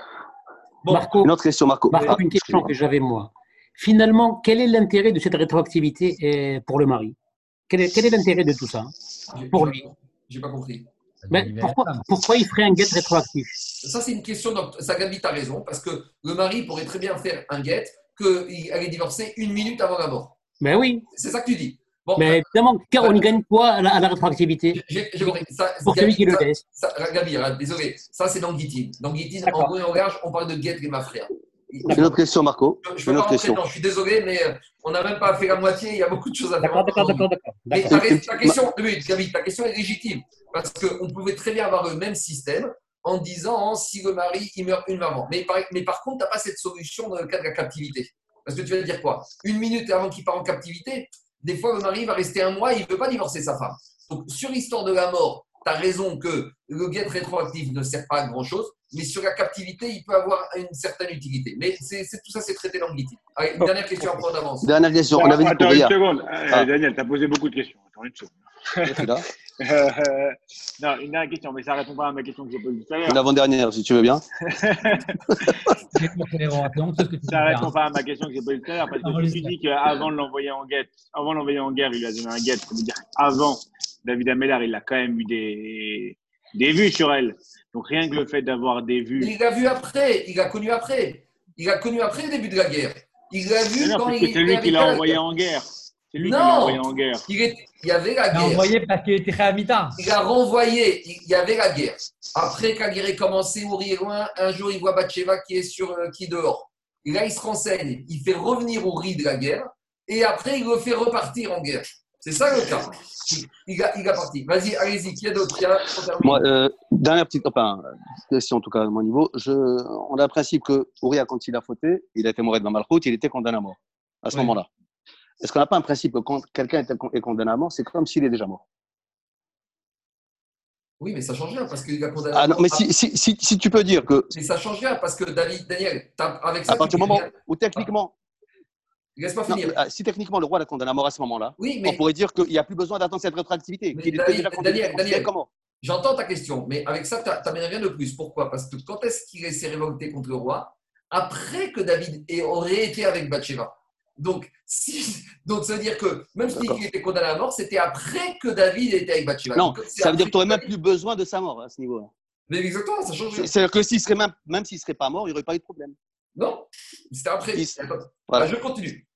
Bon. Marco, une autre question, Marco. Marco, Ah, une question que j'avais moi. Finalement, quel est l'intérêt de cette rétroactivité euh, pour le mari? Quel est quel est l'intérêt de tout ça hein, pour lui? J'ai pas compris. Mais pourquoi, pourquoi il ferait un get rétroactif? Ça, c'est une question. Donc, Sagabi, tu as raison, parce que le mari pourrait très bien faire un guet qu'elle est divorcée une minute avant la mort. Ben oui, C'est ça que tu dis. Bon, mais évidemment, car on y gagne quoi à la, à la rétroactivité? J'ai j'ai compris. Ça, pour Gabi, celui qui le laisse ça- Gabi, regarde, désolé. Ça, c'est dans Guitine. Dans Guitine, en D'accord. gros et en large, on parle de guet et ma frère. Une autre question, Marco. Je, je, une autre question. je suis désolé, mais euh, on n'a même pas fait la moitié. Il y a beaucoup de choses à faire. D'accord, d'accord, d'accord. Mais ta, ta question, oui, David, ta question est légitime. Parce qu'on pouvait très bien avoir le même système en disant hein, si le mari il meurt une maman. Mais par, mais par contre, tu n'as pas cette solution dans le cas de la captivité. Parce que tu vas dire quoi? Une minute avant qu'il part en captivité, des fois le mari va rester un mois, il ne veut pas divorcer sa femme. Donc sur l'histoire de la mort, tu as raison que le guet rétroactif ne sert pas à grand chose, mais sur la captivité, il peut avoir une certaine utilité. Mais c'est tout ça, c'est traité dans le litige. Allez, une dernière question à prendre d'avance. Dernière question. On avait dit Attends pour une seconde. Ah. Daniel, tu as posé beaucoup de questions. Attends une seconde. Là. Euh, non, une dernière question, mais ça répond pas à ma question que j'ai posée tout à l'heure. Une avant-dernière, si tu veux bien. Ça fais, répond pas à ma question que j'ai posée tout à l'heure, parce que si tu dis qu'avant de l'envoyer en guette, avant de l'envoyer en guerre, il lui a donné un guette, ça veut dire avant, David Ameller, il a quand même eu des, des vues sur elle. Donc rien que le fait d'avoir des vues. Il l'a vu après, il l'a connu après. Il l'a connu après le début de la guerre. Il l'a vu non, quand il c'est lui qui l'a envoyé en guerre. C'est lui qui Non. l'a envoyé en guerre. Il, est- il y avait la Il a guerre. envoyé parce qu'il était Réamita. Il a renvoyé, il y avait la guerre. Après que la guerre ait commencé, Uri est loin, un jour il voit Bathsheba qui est, sur, euh, qui est dehors. Et là, il se renseigne, il fait revenir Uri de la guerre, et après, il le fait repartir en guerre. C'est ça le cas. Il, il a, il a parti. Vas-y, allez-y, qui y a d'autres Il y a- on termine. Moi, euh, dernière petite enfin, question, en tout cas, à mon niveau. Je, on a le principe que Ouria, quand il a fauté, il a été mort dans Malchoute, il était condamné à mort à ce Oui. moment-là. Est-ce qu'on n'a pas un principe que quand quelqu'un est condamné à mort, c'est comme s'il est déjà mort? Oui, mais ça change rien parce qu'il a condamné. Ah non, mais si, si, si, si tu peux dire que Mais ça change rien parce que David, Daniel, avec ça, à partir du moment où techniquement, Laisse-moi non, finir. ah, si techniquement le roi l'a condamné à mort à ce moment-là, Oui, on pourrait dire qu'il n'y a plus besoin d'attendre cette rétroactivité, Mais déjà Daniel, Daniel. comme mort. J'entends ta question, mais avec ça, tu n'amènes rien de plus. Pourquoi? Parce que quand est-ce qu'il s'est révolté contre le roi? Après que David ait- aurait été avec Bathsheba. Donc, si, donc, ça veut dire que même si il était condamné à mort, c'était après que David était avec Bathsheba. Non, ça veut dire que tu n'aurais même plus besoin de sa mort à ce niveau-là. Mais exactement, ça change C'est-à-dire que s'il serait même, même s'il ne serait pas mort, il n'y aurait pas eu de problème. Non, c'était après. Il- Attends. Voilà. Ah, je continue.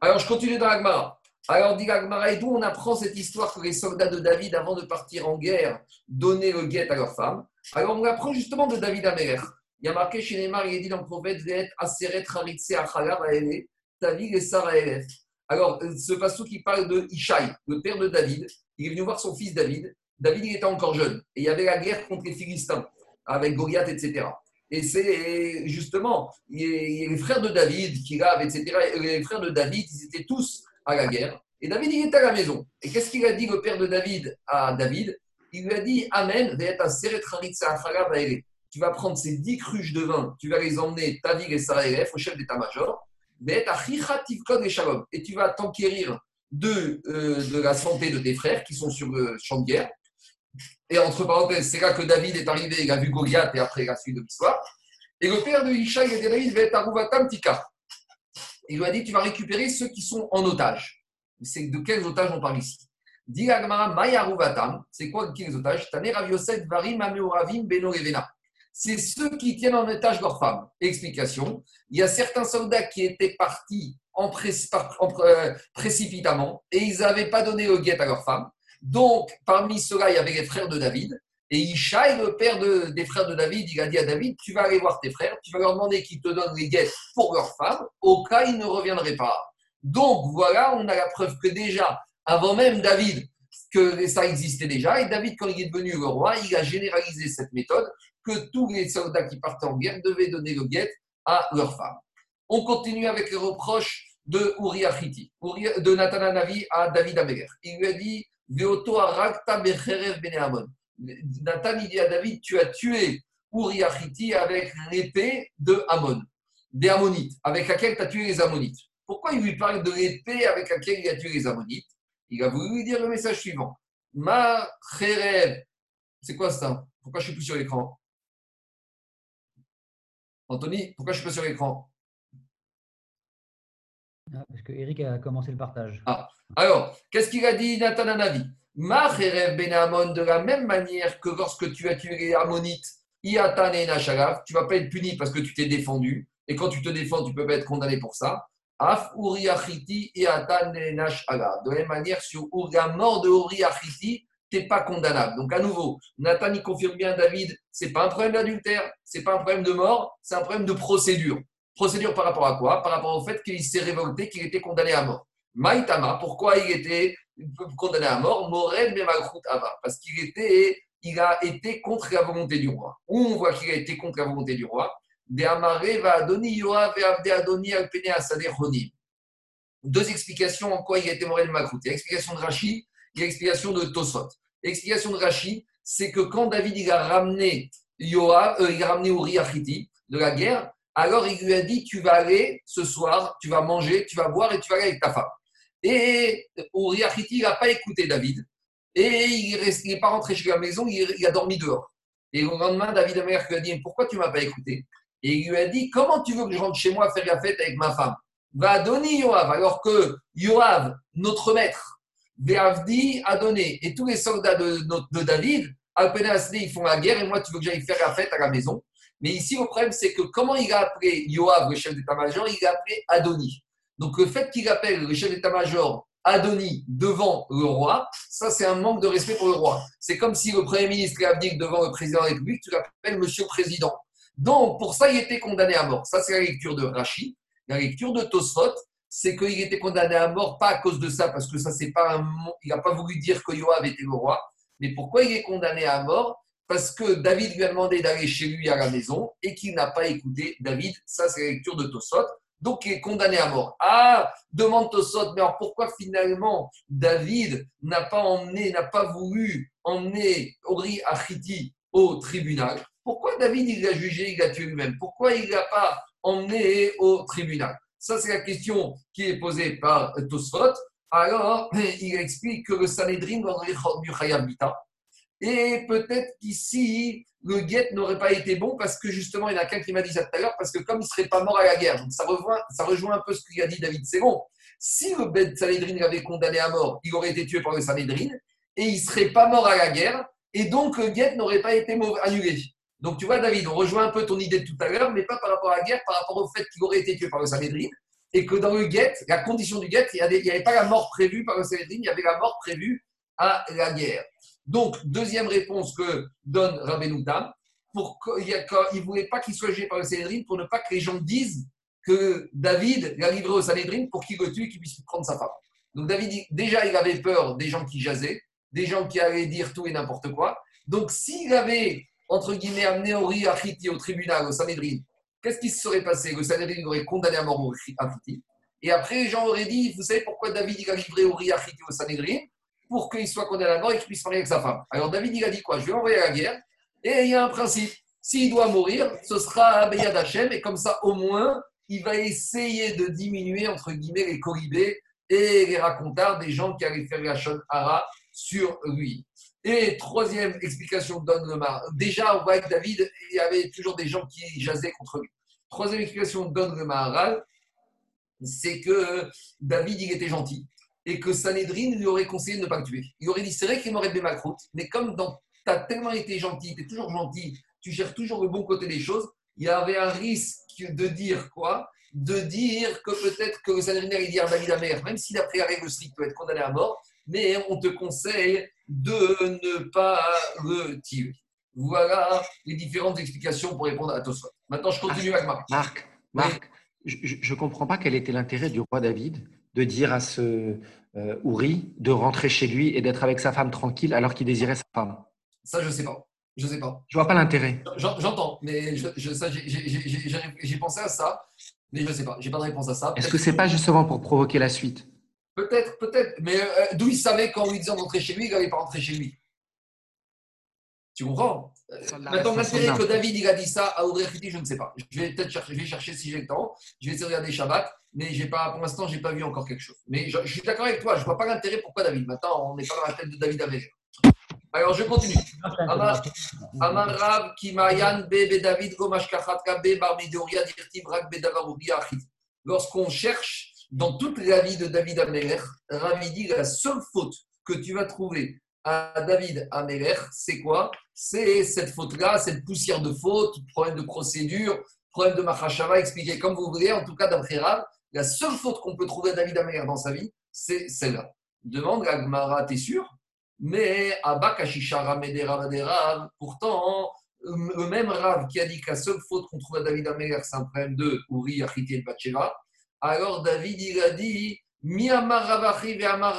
Alors, je continue dans l'Agmara. Alors, dit l'Agmara, et d'où on apprend cette histoire que les soldats de David, avant de partir en guerre, donnaient le guet à leur femme. Alors, on apprend justement de David Améler. Il y a marqué chez Neymar, il est dit dans le prophète, Aseret Haritse Achalab Aele, David et Sarah Elef. Alors, euh, ce passage qui parle de Ishaï, le père de David, il est venu voir son fils David. David, il était encore jeune. Et il y avait la guerre contre les Philistins, avec Goliath, etc. Et c'est justement, les frères de David, Kirab, etc. et Les frères de David, ils étaient tous à la guerre. Et David, il était à la maison. Et qu'est-ce qu'il a dit le père de David à David? Il lui a dit Amen, tu vas prendre ces dix cruches de vin, tu vas les emmener, Tavig et Sarah au chef d'état-major, et. Et tu vas t'enquérir de, euh, de la santé de tes frères qui sont sur le champ de guerre. Et entre parenthèses, c'est là que David est arrivé, il a vu Goliath et après la suite de l'histoire. Et le père de Isha, il a dit à David, ve'eta ruvatam tika. Il lui a dit, tu vas récupérer ceux qui sont en otage. C'est de quels otages on parle ici? Dit la Gemara, Maya ruvatam. C'est quoi qui les otages? Taner Yosef, Varim, Ameoravim, Beno. C'est ceux qui tiennent en otage leurs femmes. Explication. Il y a certains soldats qui étaient partis euh, précipitamment et ils n'avaient pas donné le guet à leurs femmes. Donc, parmi ceux-là, il y avait les frères de David. Et Ishaï, le père de- des frères de David, il a dit à David Tu vas aller voir tes frères, tu vas leur demander qu'ils te donnent les guettes pour leurs femmes, au cas ils ne reviendraient pas. Donc, voilà, on a la preuve que déjà, avant même David, que ça existait déjà. Et David, quand il est devenu le roi, il a généralisé cette méthode que tous les soldats qui partaient en guerre devaient donner le guet à leurs femmes. On continue avec les reproches de Uriah Hiti, de Nathan Hanavi à David Améler. Il lui a dit. Nathan, il dit à David Tu as tué Uriah Hiti avec l'épée de Amon, des Ammonites, avec laquelle tu as tué les Ammonites. Pourquoi il lui parle de l'épée avec laquelle il a tué les Ammonites? Il a voulu lui dire le message suivant Ma. C'est quoi ça? Pourquoi je suis plus sur l'écran? Anthony, pourquoi je ne suis pas sur l'écran? Ah, Parce que Eric a commencé le partage. Alors, qu'est-ce qu'il a dit Nathan Hanavi Ma cherev ben Amon, de la même manière que lorsque tu as tué les Ammonites, Iatan et Nachalav, tu ne vas pas être puni parce que tu t'es défendu. Et quand tu te défends, tu peux pas être condamné pour ça. Af Uriachiti et Atan et Nachalav. De la même manière, sur Ur- la mort de Uriachiti, tu n'es pas condamnable. Donc, à nouveau, Nathan, il confirme bien, David, c'est pas un problème d'adultère, c'est pas un problème de mort, c'est un problème de procédure. Procédure par rapport à quoi? Par rapport au fait qu'il s'est révolté, qu'il était condamné à mort. Maïtama, pourquoi il était condamné à mort? Mored Memalchut Ava. Parce qu'il était, il a été contre la volonté du roi. Où on voit qu'il a été contre la volonté du roi? Deux explications en quoi il a été Morel y a l'explication de y a l'explication de Tosot. L'explication de Rashi, c'est que quand David il a ramené Yoav, euh, il a ramené de la guerre, alors il lui a dit Tu vas aller ce soir, tu vas manger, tu vas boire et tu vas aller avec ta femme. Et Uri Achiti, il n'a pas écouté David. Et il n'est pas rentré chez la maison, il, a dormi dehors. Et au lendemain, David Amer lui a dit Pourquoi tu ne m'as pas écouté? Et il lui a dit Comment tu veux que je rentre chez moi faire la fête avec ma femme? Va donner Yoav, alors que Yoav, notre maître, Béavdi a donné. Et tous les soldats de, de David, Alpenasné, ils font la guerre, et moi, tu veux que j'aille faire la fête à la maison. Mais ici, le problème, c'est que comment il a appelé Yoav, le chef d'état-major, il a appelé Adoni. Donc le fait qu'il appelle le chef d'état-major Adoni devant le roi, ça c'est un manque de respect pour le roi. C'est comme si le Premier ministre dit devant le président de la République, tu l'appelles Monsieur le Président. Donc pour ça, il était condamné à mort. Ça c'est la lecture de Rachi. La lecture de Tosfot, c'est qu'il était condamné à mort, pas à cause de ça, parce que ça c'est pas un... Il n'a pas voulu dire que Yoav était le roi. Mais pourquoi il est condamné à mort? Parce que David lui a demandé d'aller chez lui à la maison et qu'il n'a pas écouté David. Ça c'est la lecture de Tosfot donc il est condamné à mort. Ah, demande Tosot, mais alors pourquoi finalement David n'a pas emmené, n'a pas voulu emmener Ori Achiti au tribunal? Pourquoi David il l'a jugé, il l'a tué lui-même? Pourquoi il ne l'a pas emmené au tribunal? Ça, c'est la question qui est posée par Tosot. Alors, il explique que le Sanhedrin va du Chayabita. Et peut-être qu'ici, le guet n'aurait pas été bon parce que justement, il y en a qu'un qui m'a dit ça tout à l'heure, parce que comme il ne serait pas mort à la guerre, ça rejoint, ça rejoint un peu ce qu'il a dit David bon. Si le Bet Sanhedrin l'avait condamné à mort, il aurait été tué par le Sanhedrin et il ne serait pas mort à la guerre, et donc le guet n'aurait pas été annulé. Donc tu vois, David, on rejoint un peu ton idée de tout à l'heure, mais pas par rapport à la guerre, par rapport au fait qu'il aurait été tué par le Sanhedrin, et que dans le guet, la condition du guet, il n'y avait pas la mort prévue par le Sanhedrin, il y avait la mort prévue à la guerre. Donc, deuxième réponse que donne Rabbeinu il ne voulait pas qu'il soit jugé par le Sanhedrin pour ne pas que les gens disent que David l'a livré au Sanhedrin pour qu'il le tue et qu'il puisse prendre sa femme. Donc David, déjà, il avait peur des gens qui jasaient, des gens qui allaient dire tout et n'importe quoi. Donc s'il avait, entre guillemets, amené Ori Achiti au tribunal, au Sanhedrin, qu'est-ce qui se serait passé? Le Sanhedrin aurait condamné à mort Achiti. Et après, les gens dit, vous savez pourquoi David il a livré Ori Achiti au Sanhedrin? Pour qu'il soit condamné à mort et qu'il puisse parler avec sa femme. Alors David, il a dit quoi? Je vais envoyer à la guerre et il y a un principe. S'il doit mourir, ce sera Abeyad Hashem, et comme ça, au moins, il va essayer de diminuer, entre guillemets, les corribés et les racontards des gens qui allaient faire la Hara sur lui. Et troisième explication donne le Mar. Déjà, on David, il y avait toujours des gens qui jasaient contre lui. Troisième explication donne le Maharal, c'est que David, il était gentil et que Sanhedrin lui aurait conseillé de ne pas le tuer. Il aurait dit, c'est vrai qu'il m'aurait des macroutes, mais comme tu as tellement été gentil, tu es toujours gentil, tu cherches toujours le bon côté des choses, il y avait un risque de dire quoi? De dire que peut-être que Sanhedrin dit à David Amer, même si d'après la règle stricte peut être condamné à mort, mais on te conseille de ne pas le tuer. Voilà les différentes explications pour répondre à Tosfot. Maintenant, je continue avec Marc. Marc, Marc je ne comprends pas quel était l'intérêt du roi David de dire à ce euh, Ouri de rentrer chez lui et d'être avec sa femme tranquille alors qu'il désirait sa femme. Ça, je sais pas. Je sais pas. Je vois pas l'intérêt. J'entends, mais j'ai pensé à ça, mais je sais pas. J'ai pas de réponse à ça. Est-ce que c'est pas justement pour provoquer la suite? Peut-être, peut-être. Mais euh, d'où il savait quand lui disait d'entrer chez lui, il n'allait pas rentrer chez lui. Tu comprends? Maintenant, l'intérêt que David il a dit ça à Audrey Khiti, je ne sais pas. Je vais peut-être chercher, je vais chercher si j'ai le temps. Je vais essayer de regarder Shabbat, mais j'ai pas, pour l'instant, je n'ai pas vu encore quelque chose. Mais je, suis d'accord avec toi, je ne vois pas l'intérêt pourquoi David. Maintenant, on n'est pas dans la tête de David Améger. Alors, je continue. Amar Rav Kimayan Be David Gomashkachatka Be Barmidoria Dirtiv Rak Lorsqu'on cherche dans toute la vie de David Améler, Rav dit la seule faute que tu vas trouver à David Améler, c'est quoi? C'est cette faute-là, cette poussière de faute, problème de procédure, problème de Mahashava, expliquez comme vous voulez. En tout cas, d'après Rav, la seule faute qu'on peut trouver à David Améler dans sa vie, c'est celle-là. Demande à Gmara, t'es sûr? Mais pourtant, le même Rav qui a dit que la seule faute qu'on trouve à David Améler, c'est un problème de Uri, Achiti et alors David, il a dit, Miyamar Ravachi et Amar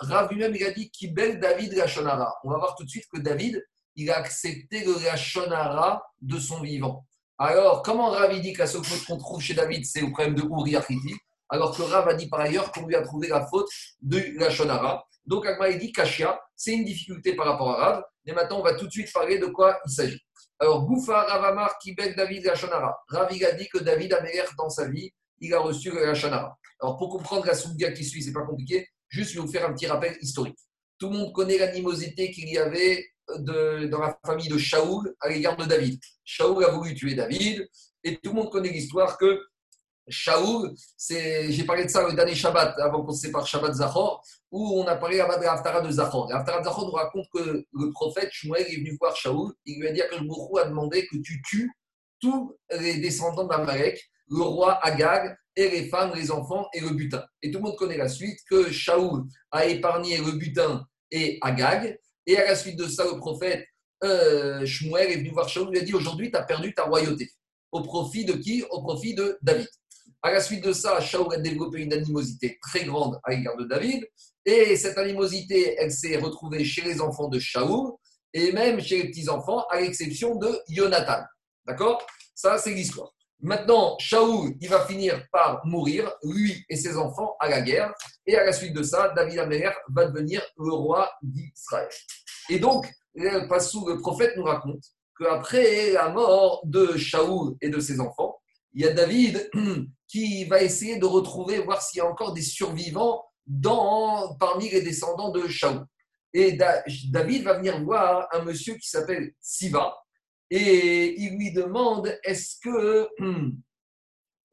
Rav, lui-même, il a dit, Kibel David Lachonara. On va voir tout de suite que David, il a accepté le Lachonara de son vivant. Alors, comment Rav dit seule faute qu'on trouve chez David, c'est le problème de Uri, Achiti? Alors que Rav a dit par ailleurs qu'on lui a trouvé la faute de Lachonara. Donc, Agma, il dit Kashia, c'est une difficulté par rapport à Rav. Et maintenant, on va tout de suite parler de quoi il s'agit. Alors, Goufa Ravamar Kibek David Lachonara. Rav, il a dit que David a dans sa vie, il a reçu la Lachonara. Alors, pour comprendre la Souga qui suit, c'est pas compliqué, juste je vais vous faire un petit rappel historique. Tout le monde connaît l'animosité qu'il y avait dans la famille de Shaoul à l'égard de David. Shaoul a voulu tuer David, et tout le monde connaît l'histoire que Shaoul, j'ai parlé de ça le dernier Shabbat, avant qu'on se sépare Shabbat Zachor, où on a parlé de l'Aftara de Zachor. L'Aftara de Zachor nous raconte que le prophète Shmuel est venu voir Shaoul, il lui a dit que le a demandé que tu tues tous les descendants d'Amalek, le roi Agag, et les femmes, les enfants et le butin. Et tout le monde connaît la suite, que Shaoul a épargné le butin et Agag, et à la suite de ça, le prophète euh, Shmuel est venu voir Shaoul, lui a dit aujourd'hui tu as perdu ta royauté. Au profit de qui? Au profit de David. À la suite de ça, Shaoul a développé une animosité très grande à l'égard de David. Et cette animosité, elle s'est retrouvée chez les enfants de Shaoul et même chez les petits-enfants, à l'exception de Jonathan. D'accord? Ça, c'est l'histoire. Maintenant, Shaoul, il va finir par mourir, lui et ses enfants, à la guerre. Et à la suite de ça, David Améler va devenir le roi d'Israël. Et donc, le, prophète nous raconte qu'après la mort de Shaoul et de ses enfants, il y a David qui va essayer de retrouver, voir s'il y a encore des survivants dans, parmi les descendants de Shaoul. Et David va venir voir un monsieur qui s'appelle Siva et il lui demande est-ce que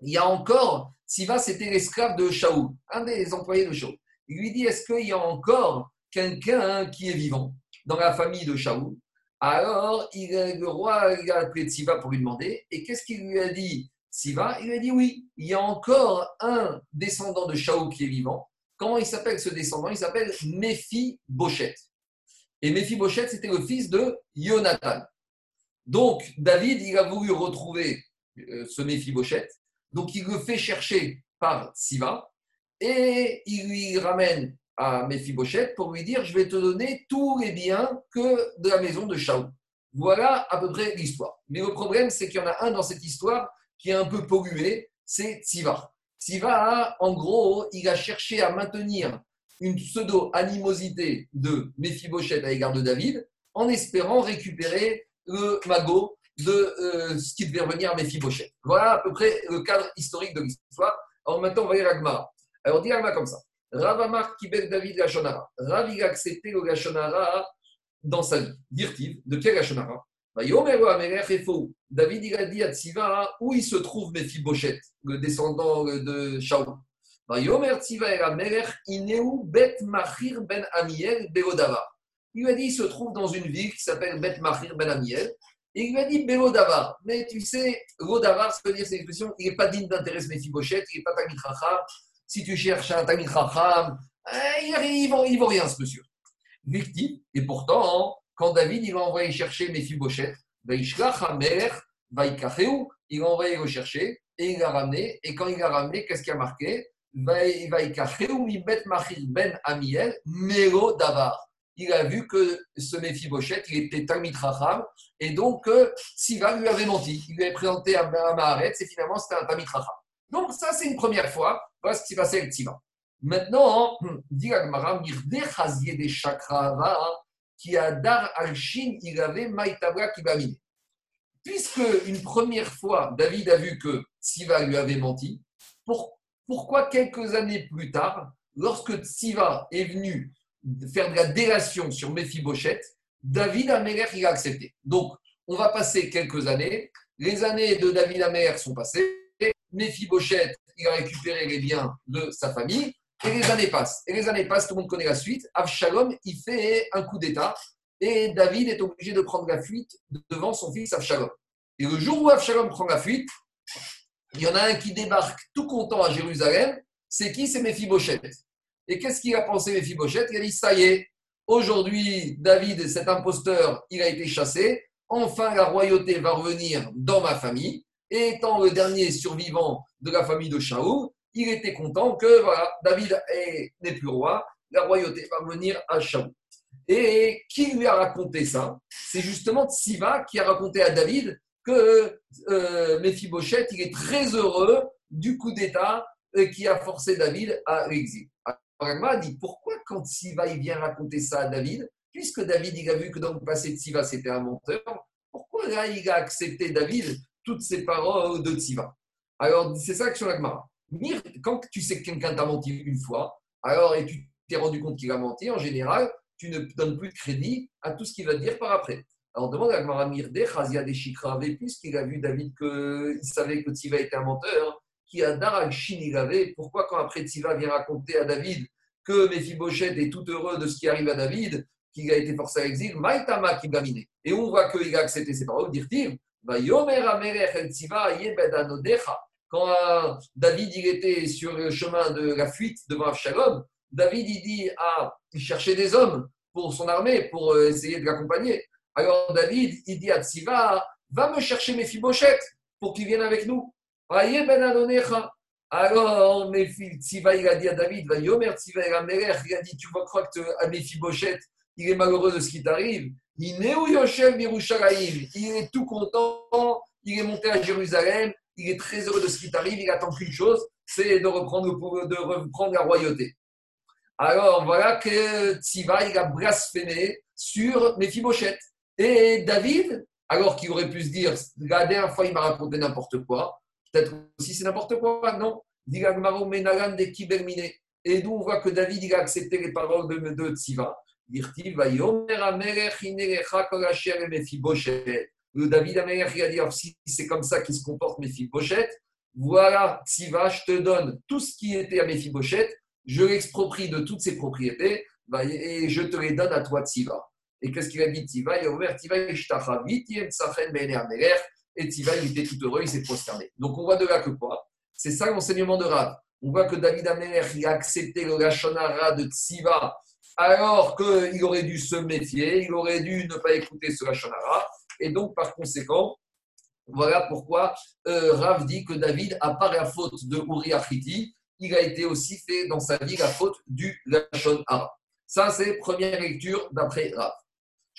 il y a encore Siva c'était l'esclave de Shaoul, un des employés de Shaoul. Il lui dit est-ce qu'il y a encore quelqu'un qui est vivant dans la famille de Shaoul Alors le roi il a appelé Siva pour lui demander et qu'est-ce qu'il lui a dit? Siva, il a dit oui, il y a encore un descendant de Shaou qui est vivant. Comment il s'appelle ce descendant? Il s'appelle Méphi Bochet. Et Méphi Bochet, c'était le fils de Jonathan. Donc, David, il a voulu retrouver euh, ce Méphi Bochet. Donc, il le fait chercher par Siva et il lui ramène à Méphi Bochet pour lui dire Je vais te donner tous les biens que de la maison de Shaou. Voilà à peu près l'histoire. Mais le problème, c'est qu'il y en a un dans cette histoire qui est un peu pollué, c'est Tsiva. Tsiva, en gros, il a cherché à maintenir une pseudo-animosité de Mephibosheth à l'égard de David en espérant récupérer le magot de euh, ce qui devait revenir à Mephibosheth. Voilà à peu près le cadre historique de l'histoire. Alors maintenant, on va lire Agmara. Alors, dit Agmara comme ça. Rav Amar Kibel David Gashonara. Rav, il a accepté le Gashonara dans sa vie. Dirtiv, de quel Gashonara? David, il a dit à Tziva où il se trouve Mephibosheth, le descendant de Shaul? Bet Machir ben Amiel Il lui a dit il se trouve dans une ville qui s'appelle Bet Machir ben Amiel. Et il lui a dit Beodavar. Mais tu sais, Rodavar, ça veut dire cette expression il n'est pas digne d'intérêt Mephibosheth, il n'est pas Tamit. Si tu cherches un Tamit Racham, eh, il ne vaut rien ce monsieur. Victime, et pourtant, quand David il a envoyé chercher Mephibosheth, il a envoyé le chercher et il l'a ramené. Et quand il l'a ramené, qu'est-ce qui a marqué? Ben il a vu que ce Mephibosheth, il était Talmid Racham, et donc euh, Siva lui avait menti. Il lui avait présenté un Maharet, et finalement c'était un Talmid Racham. Donc ça, c'est une première fois. Voilà ce qui s'est passé avec Siva. Maintenant, dit Agmara, des Chakrava, qui a Dar al-Shin, il avait Maïtabra Kibamine. Puisque une première fois, David a vu que Siva lui avait menti, pourquoi quelques années plus tard, lorsque Siva est venu faire de la délation sur Mephibosheth, David Améler, il a accepté. Donc, on va passer quelques années. Les années de David Améler sont passées. Mephibosheth, il a récupéré les biens de sa famille. Et les années passent. Et les années passent, tout le monde connaît la suite. Avshalom, il fait un coup d'État. Et David est obligé de prendre la fuite devant son fils Avshalom. Et le jour où Avshalom prend la fuite, il y en a un qui débarque tout content à Jérusalem. C'est qui? C'est Mephibosheth. Et qu'est-ce qu'il a pensé Mephibosheth? Il a dit Ça y est, aujourd'hui, David, cet imposteur, il a été chassé. enfin la royauté va revenir dans ma famille. Et étant le dernier survivant de la famille de Shaoul, il était content que voilà, David n'est plus roi, la royauté va revenir à Shaoul. Et qui lui a raconté ça? C'est justement Tsiva qui a raconté à David que euh, Mephibosheth, il est très heureux du coup d'État euh, qui a forcé David à l'exil. Alors, a dit pourquoi quand Tsiva il vient raconter ça à David, puisque David a vu que dans le passé Tsiva c'était un menteur, pourquoi là il a accepté David toutes ces paroles de Tsiva Alors c'est ça que sur l'Agmara. Quand tu sais que quelqu'un t'a menti une fois, alors et tu t'es rendu compte qu'il a menti, en général, tu ne donnes plus de crédit à tout ce qu'il va dire par après. Alors on demande à Gmara Mirde, Khazia des puisqu'il a vu David qu'il savait que Tiva était un menteur, qui a Darak Shin il avait, pourquoi quand après Tiva vient raconter à David que Mephibosheth est tout heureux de ce qui arrive à David, qu'il a été forcé à l'exil, Maïtama qui miné. Et on voit qu'il a accepté ses paroles, dire-t-il, quand euh, David il était sur le chemin de la fuite devant Avshalom, David, il dit à il cherchait des hommes pour son armée, pour euh, essayer de l'accompagner. Alors David, il dit à Tsiva, va me chercher mes fibochettes pour qu'ils viennent avec nous. Ben Alors, Tsiva, il a dit à David, va Yomer Tsiva, il a dit, tu vas croire que mes fibochettes, il est malheureux de ce qui t'arrive. Il est tout content, il est monté à Jérusalem, il est très heureux de ce qui t'arrive, il attend qu'une chose, c'est de reprendre, de reprendre la royauté. Alors voilà que Tsiva, il a blasphémé sur Mephibosheth. Et David, alors qu'il aurait pu se dire, la dernière fois, il m'a raconté n'importe quoi, peut-être aussi c'est n'importe quoi, non? Et d'où on voit que David, il a accepté les paroles de, de Tsiva. Le David Améler, il a dit, si c'est comme ça qu'il se comporte Mephibosheth, voilà, Tsiva, je te donne tout ce qui était à Mephibosheth, je l'exproprie de toutes ses propriétés bah, et je te les donne à toi, Tsiva. Et qu'est-ce qu'il a dit, Tsiva Il a ouvert Tsiva, et Tsiva, il était tout heureux, il s'est prosterné. Donc on voit de là que quoi? C'est ça l'enseignement de Rav. On voit que David Améler, il a accepté le Lachonara de Tsiva alors qu'il aurait dû se méfier, il aurait dû ne pas écouter ce Lachonara. Et donc, par conséquent, voilà pourquoi euh, Rav dit que David, à part la faute de Uriah il a été aussi fait dans sa vie la faute du Lachon Hara. Ça, c'est première lecture d'après Rav.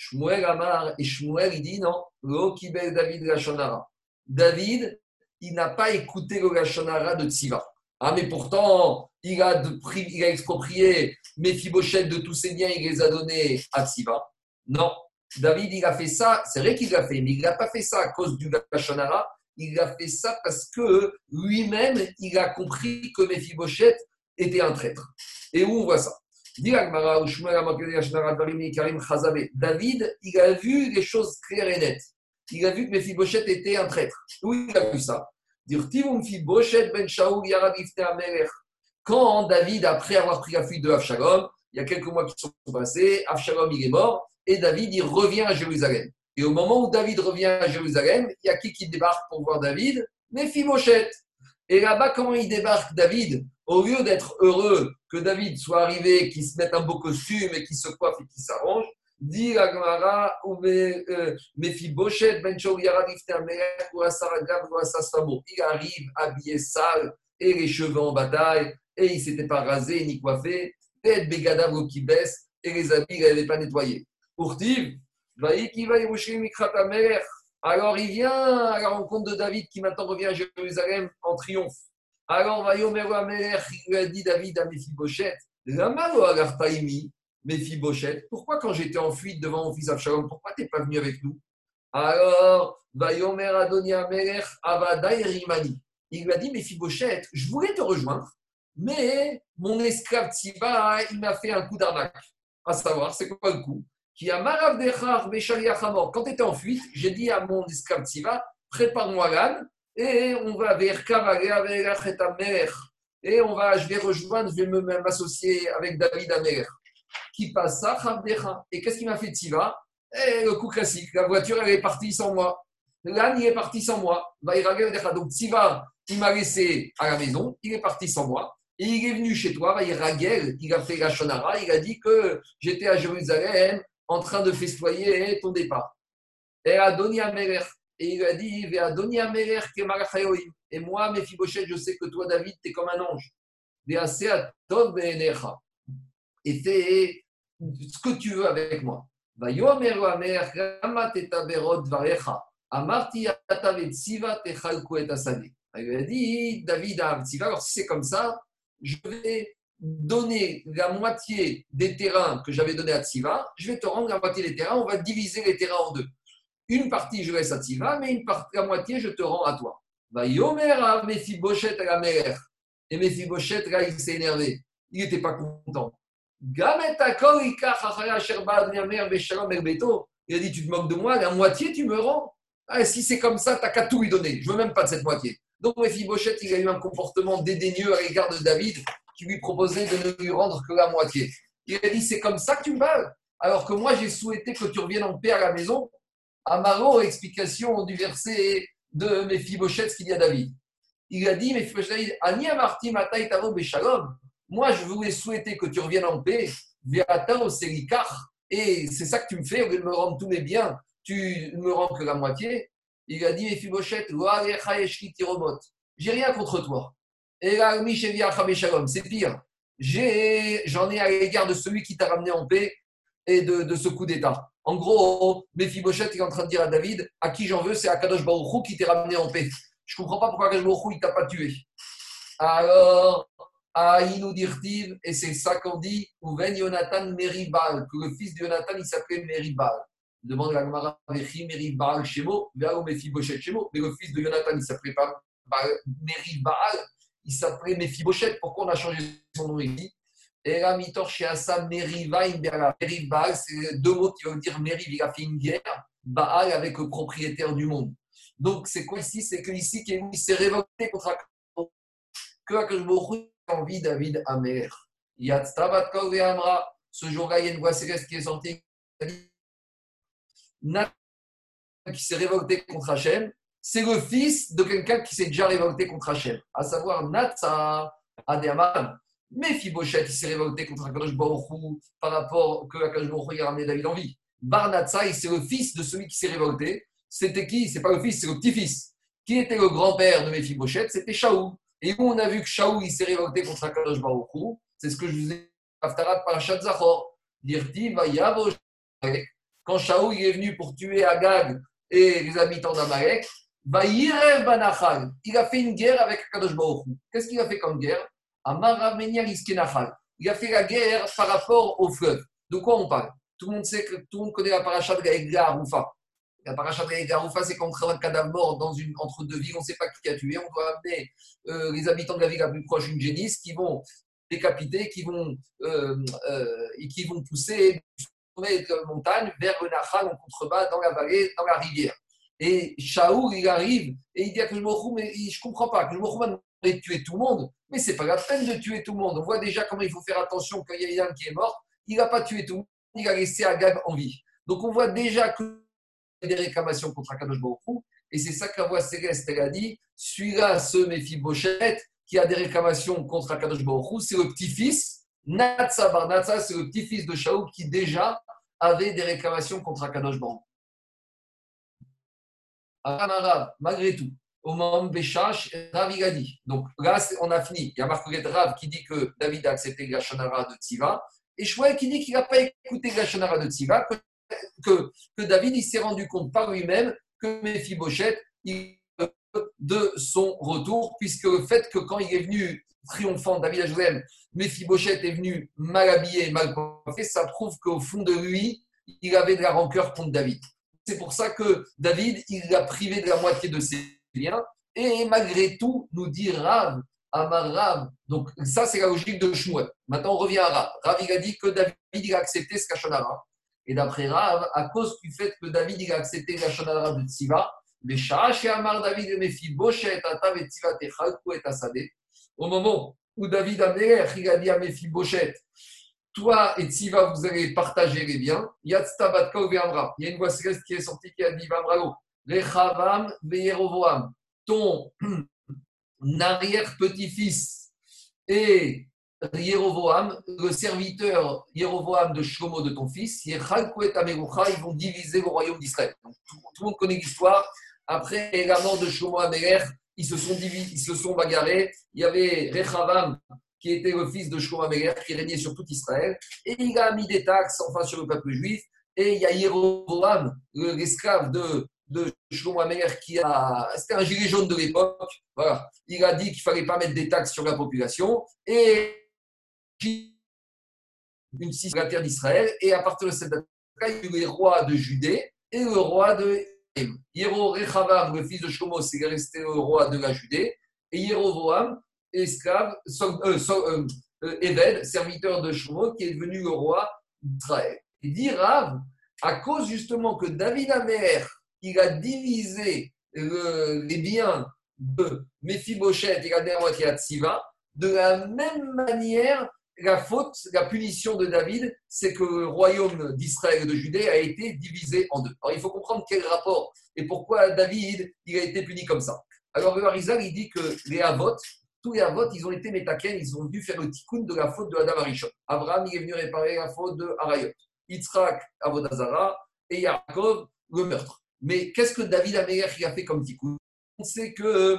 Shmuel Amar et Shmuel, il dit non, Lo David Lachon Hara. David, il n'a pas écouté le Lachon Hara de Tsiva. Ah, mais pourtant, il a, il a exproprié Mephibosheth de tous ses biens, il les a donnés à Tsiva. Non, David, il a fait ça, c'est vrai qu'il l'a fait, mais il n'a pas fait ça à cause du Lachon Hara, il a fait ça parce que lui-même, il a compris que Mephibosheth était un traître. Et où on voit ça? David, il a vu les choses claires et nettes. Il a vu que Mephibosheth était un traître. Où il a vu ça? Ben Quand David, après avoir pris la fuite de Avshalom, il y a quelques mois qui sont passés, Avshalom il est mort, et David il revient à Jérusalem. Et au moment où David revient à Jérusalem, il y a qui qui débarque pour voir David? Mephibosheth. Et là-bas, comment il débarque David? Au lieu d'être heureux que David soit arrivé, qu'il se mette un beau costume et qu'il se coiffe et qu'il s'arrange, dit Gemara, euh, Mephibosheth, Ben Il arrive habillé sale et les cheveux en bataille et il s'était pas rasé ni coiffé, tête bégadavre qui baisse et les habits il pas nettoyés. Pourtiv, alors il vient à la rencontre de David qui maintenant revient à Jérusalem en triomphe. Alors il lui a dit David à Mephibosheth, Mephibosheth, pourquoi quand j'étais en fuite devant mon fils Absalom, pourquoi tu n'es pas venu avec nous? Alors, il lui a dit Mephibosheth, je voulais te rejoindre, mais mon esclave Tsiba, il m'a fait un coup d'arnaque. À savoir, c'est quoi le coup? Qui a Quand tu étais en fuite, j'ai dit à mon esclave Tsiva, prépare-moi l'âne et on va vers et on va, je vais rejoindre, je vais m'associer avec David Amer. Qui passe ça, Et qu'est-ce qui m'a fait Tsiva eh, Le coup classique, la voiture elle est partie sans moi. L'âne il est parti sans moi. Donc Tsiva, il m'a laissé à la maison, il est parti sans moi. Et il est venu chez toi, il a fait la Shonara, il a dit que j'étais à Jérusalem, en train de festoyer ton départ. Et Adoni Ameler et il lui a dit Et moi, Mephibosheth, je sais que toi, David, tu es comme un ange. Et fais ce que tu veux avec moi. Il a dit David a alors si c'est comme ça, je vais donner la moitié des terrains que j'avais donné à Tsiva, je vais te rendre la moitié des terrains, on va diviser les terrains en deux. Une partie, je laisse à Tziva, mais une partie, la moitié, je te rends à toi. Va Yomer à Mephibosheth à la mère. Et Mephibosheth, là, il s'est énervé. Il n'était pas content. Il a dit Tu te moques de moi, la moitié, tu me rends. Ah, si c'est comme ça, t'as qu'à tout lui donner. Je veux même pas de cette moitié. Donc, Mephibosheth, il a eu un comportement dédaigneux à l'égard de David qui lui proposait de ne lui rendre que la moitié. Il a dit C'est comme ça que tu me parles Alors que moi, j'ai souhaité que tu reviennes en paix à la maison. Amaro, explication du verset de Mephibosheth, ce qu'il y a David. Il a dit Mephibosheth, Ani amarti beshalom. Moi, je voulais souhaiter que tu reviennes en paix. Et c'est ça que tu me fais, au lieu de me rendre tous mes biens, tu ne me rends que la moitié. Il a dit, Mephibosheth, j'ai rien contre toi. Et là, c'est pire. J'en ai, à l'égard de celui qui t'a ramené en paix et de, ce coup d'État. En gros, Mephibosheth est en train de dire à David, à qui j'en veux, c'est à Kadosh Baruch qui t'a ramené en paix. Je ne comprends pas pourquoi Kadosh Baruch il t'a pas tué. Alors, Aïnou dirtiv, et c'est ça qu'on dit, Ouven Yonatan Meribal, que le fils de Yonatan, il s'appelait Meribal. Demande la Gemara, Meribal Shemo, Veao Mephiboshet Shemo, mais le fils de Yonatan, il s'appelait pas Meribal, il s'appelait Mephiboshet. Pourquoi on a changé son nom ici? Et là, Mitor Meriva Meribal, c'est deux mots qui veulent dire Meriv, il a fait une guerre, Baal avec le propriétaire du monde. Donc, c'est quoi ici? C'est que ici, il s'est révolté contre que Akashbohu envie David Amer. Yatstabat Amra. Ce jour-là, il y a une voix céleste qui est sortie. Qui s'est révolté contre Hachem, c'est le fils de quelqu'un qui s'est déjà révolté contre Hachem, à savoir Natsa Adeaman. Mais Fibochet, il s'est révolté contre Akadosh Baruch par rapport que Akadosh Baruch a ramené David en vie. Barnatsa, c'est le fils de celui qui s'est révolté. C'était qui? C'est pas le fils, c'est le petit-fils. Qui était le grand-père de Mephibosheth? C'était Shaou. Et où on a vu que Shaou il s'est révolté contre Akadosh Baruch c'est ce que je vous ai dit, Aftarat Parashat Zachor. Dirti Quand Shaou est venu pour tuer Agag et les habitants d'Amalek. Il a fait une guerre avec Akadosh Baruch Qu'est-ce qu'il a fait comme guerre? Il a fait la guerre par rapport au fleuve. De quoi on parle? Tout le monde sait que tout le monde connaît la parachat de Aroufa. La paracha de Garoufa, c'est qu'on trouve un cadavre mort une, entre deux villes, on ne sait pas qui a tué. On doit amener euh, les habitants de la ville la plus proche d'une génisse qui vont décapiter, qui vont, euh, euh, et qui vont pousser de la montagne vers le Nahal en contrebas dans la vallée, dans la rivière. Et Shaoul, il arrive et il dit à Kajmochou, mais je ne comprends pas, Kajmochou m'a demandé de tuer tout le monde, mais ce n'est pas la peine de tuer tout le monde. On voit déjà comment il faut faire attention quand il y a un qui est mort. Il n'a pas tué tout le monde, il a laissé Agag en vie. Donc on voit déjà que des réclamations contre Akadosh Baruch et c'est ça que la céleste elle a dit celui-là, ce Mephibosheth, qui a des réclamations contre Akadosh Baruch c'est le petit-fils, Natsa Bar Natsa, c'est le petit-fils de Shaoul qui déjà avait des réclamations contre Akadosh Baruch malgré tout, au moment Béchash, Rav. Donc là, on a fini. Il y a Marc Rav qui dit que David a accepté la Shonara de Tziva, et Shmuel qui dit qu'il n'a pas écouté la Shonara de Tziva, que, David s'est rendu compte par lui-même que Mephibosheth de son retour, puisque le fait que quand il est venu triomphant, David à Jérusalem, Mephibosheth est venu mal habillé, mal coiffé, ça prouve qu'au fond de lui, il avait de la rancœur contre David. C'est pour ça que David, il l'a privé de la moitié de ses et malgré tout, nous dit Rav, Amar Rav. Donc, ça, c'est la logique de Shmuel. Maintenant, on revient à Rav. Rav, il a dit que David, il a accepté ce Kachonara. Et d'après Rav, à cause du fait que David il a accepté la Shonara de Tziva, mais chez Amar David et Boshet, Atav et Tziva Techalku et au moment où David a il a dit à Boshet, toi et Tziva, vous allez partager les biens. Yatstabatka Amra. Il y a une voix céleste qui est sortie qui a dit Vamrago, Rechavam Veyerovoam, ton arrière-petit-fils et Yerovoam, le serviteur Yerovoam de Shlomo de ton fils, ils vont diviser le royaume d'Israël. Tout, le monde connaît l'histoire. Après la mort de Shlomo Améler, ils se sont ils se sont bagarrés. Il y avait Rechavam, qui était le fils de Améler, qui régnait sur tout Israël, et il a mis des taxes, enfin, sur le peuple juif. Et il y a Yerovoam, l'esclave de, de Shlomo Améler, qui a. C'était un gilet jaune de l'époque. Il a dit qu'il ne fallait pas mettre des taxes sur la population. Et une six la terre d'Israël. Et à partir de cette date, il y a eu les rois de Judée et le roi de Yero Rechavam, le fils de Shlomo, c'est resté le roi de la Judée. Et Yerovoam, esclave, euh, euh, euh, serviteur de Shlomo, qui est devenu le roi d'Israël. Il dit Rav, à cause justement que David Amer, il a divisé les biens de Mephibosheth et la moitié à Tsiva, de la même manière, la faute, la punition de David, c'est que le royaume d'Israël et de Judée a été divisé en deux. Alors il faut comprendre quel rapport et pourquoi David a été puni comme ça. Alors le Harizal, il dit que les Havot, tous les Havot, ils ont été métaken, ils ont dû faire le tikkun de la faute de Adam Arishon. Abraham, il est venu réparer la faute de Arayot. Yitzhak, Avodazara, et Yaakov, le meurtre. Mais qu'est-ce que David Améler a fait comme tikkun On sait que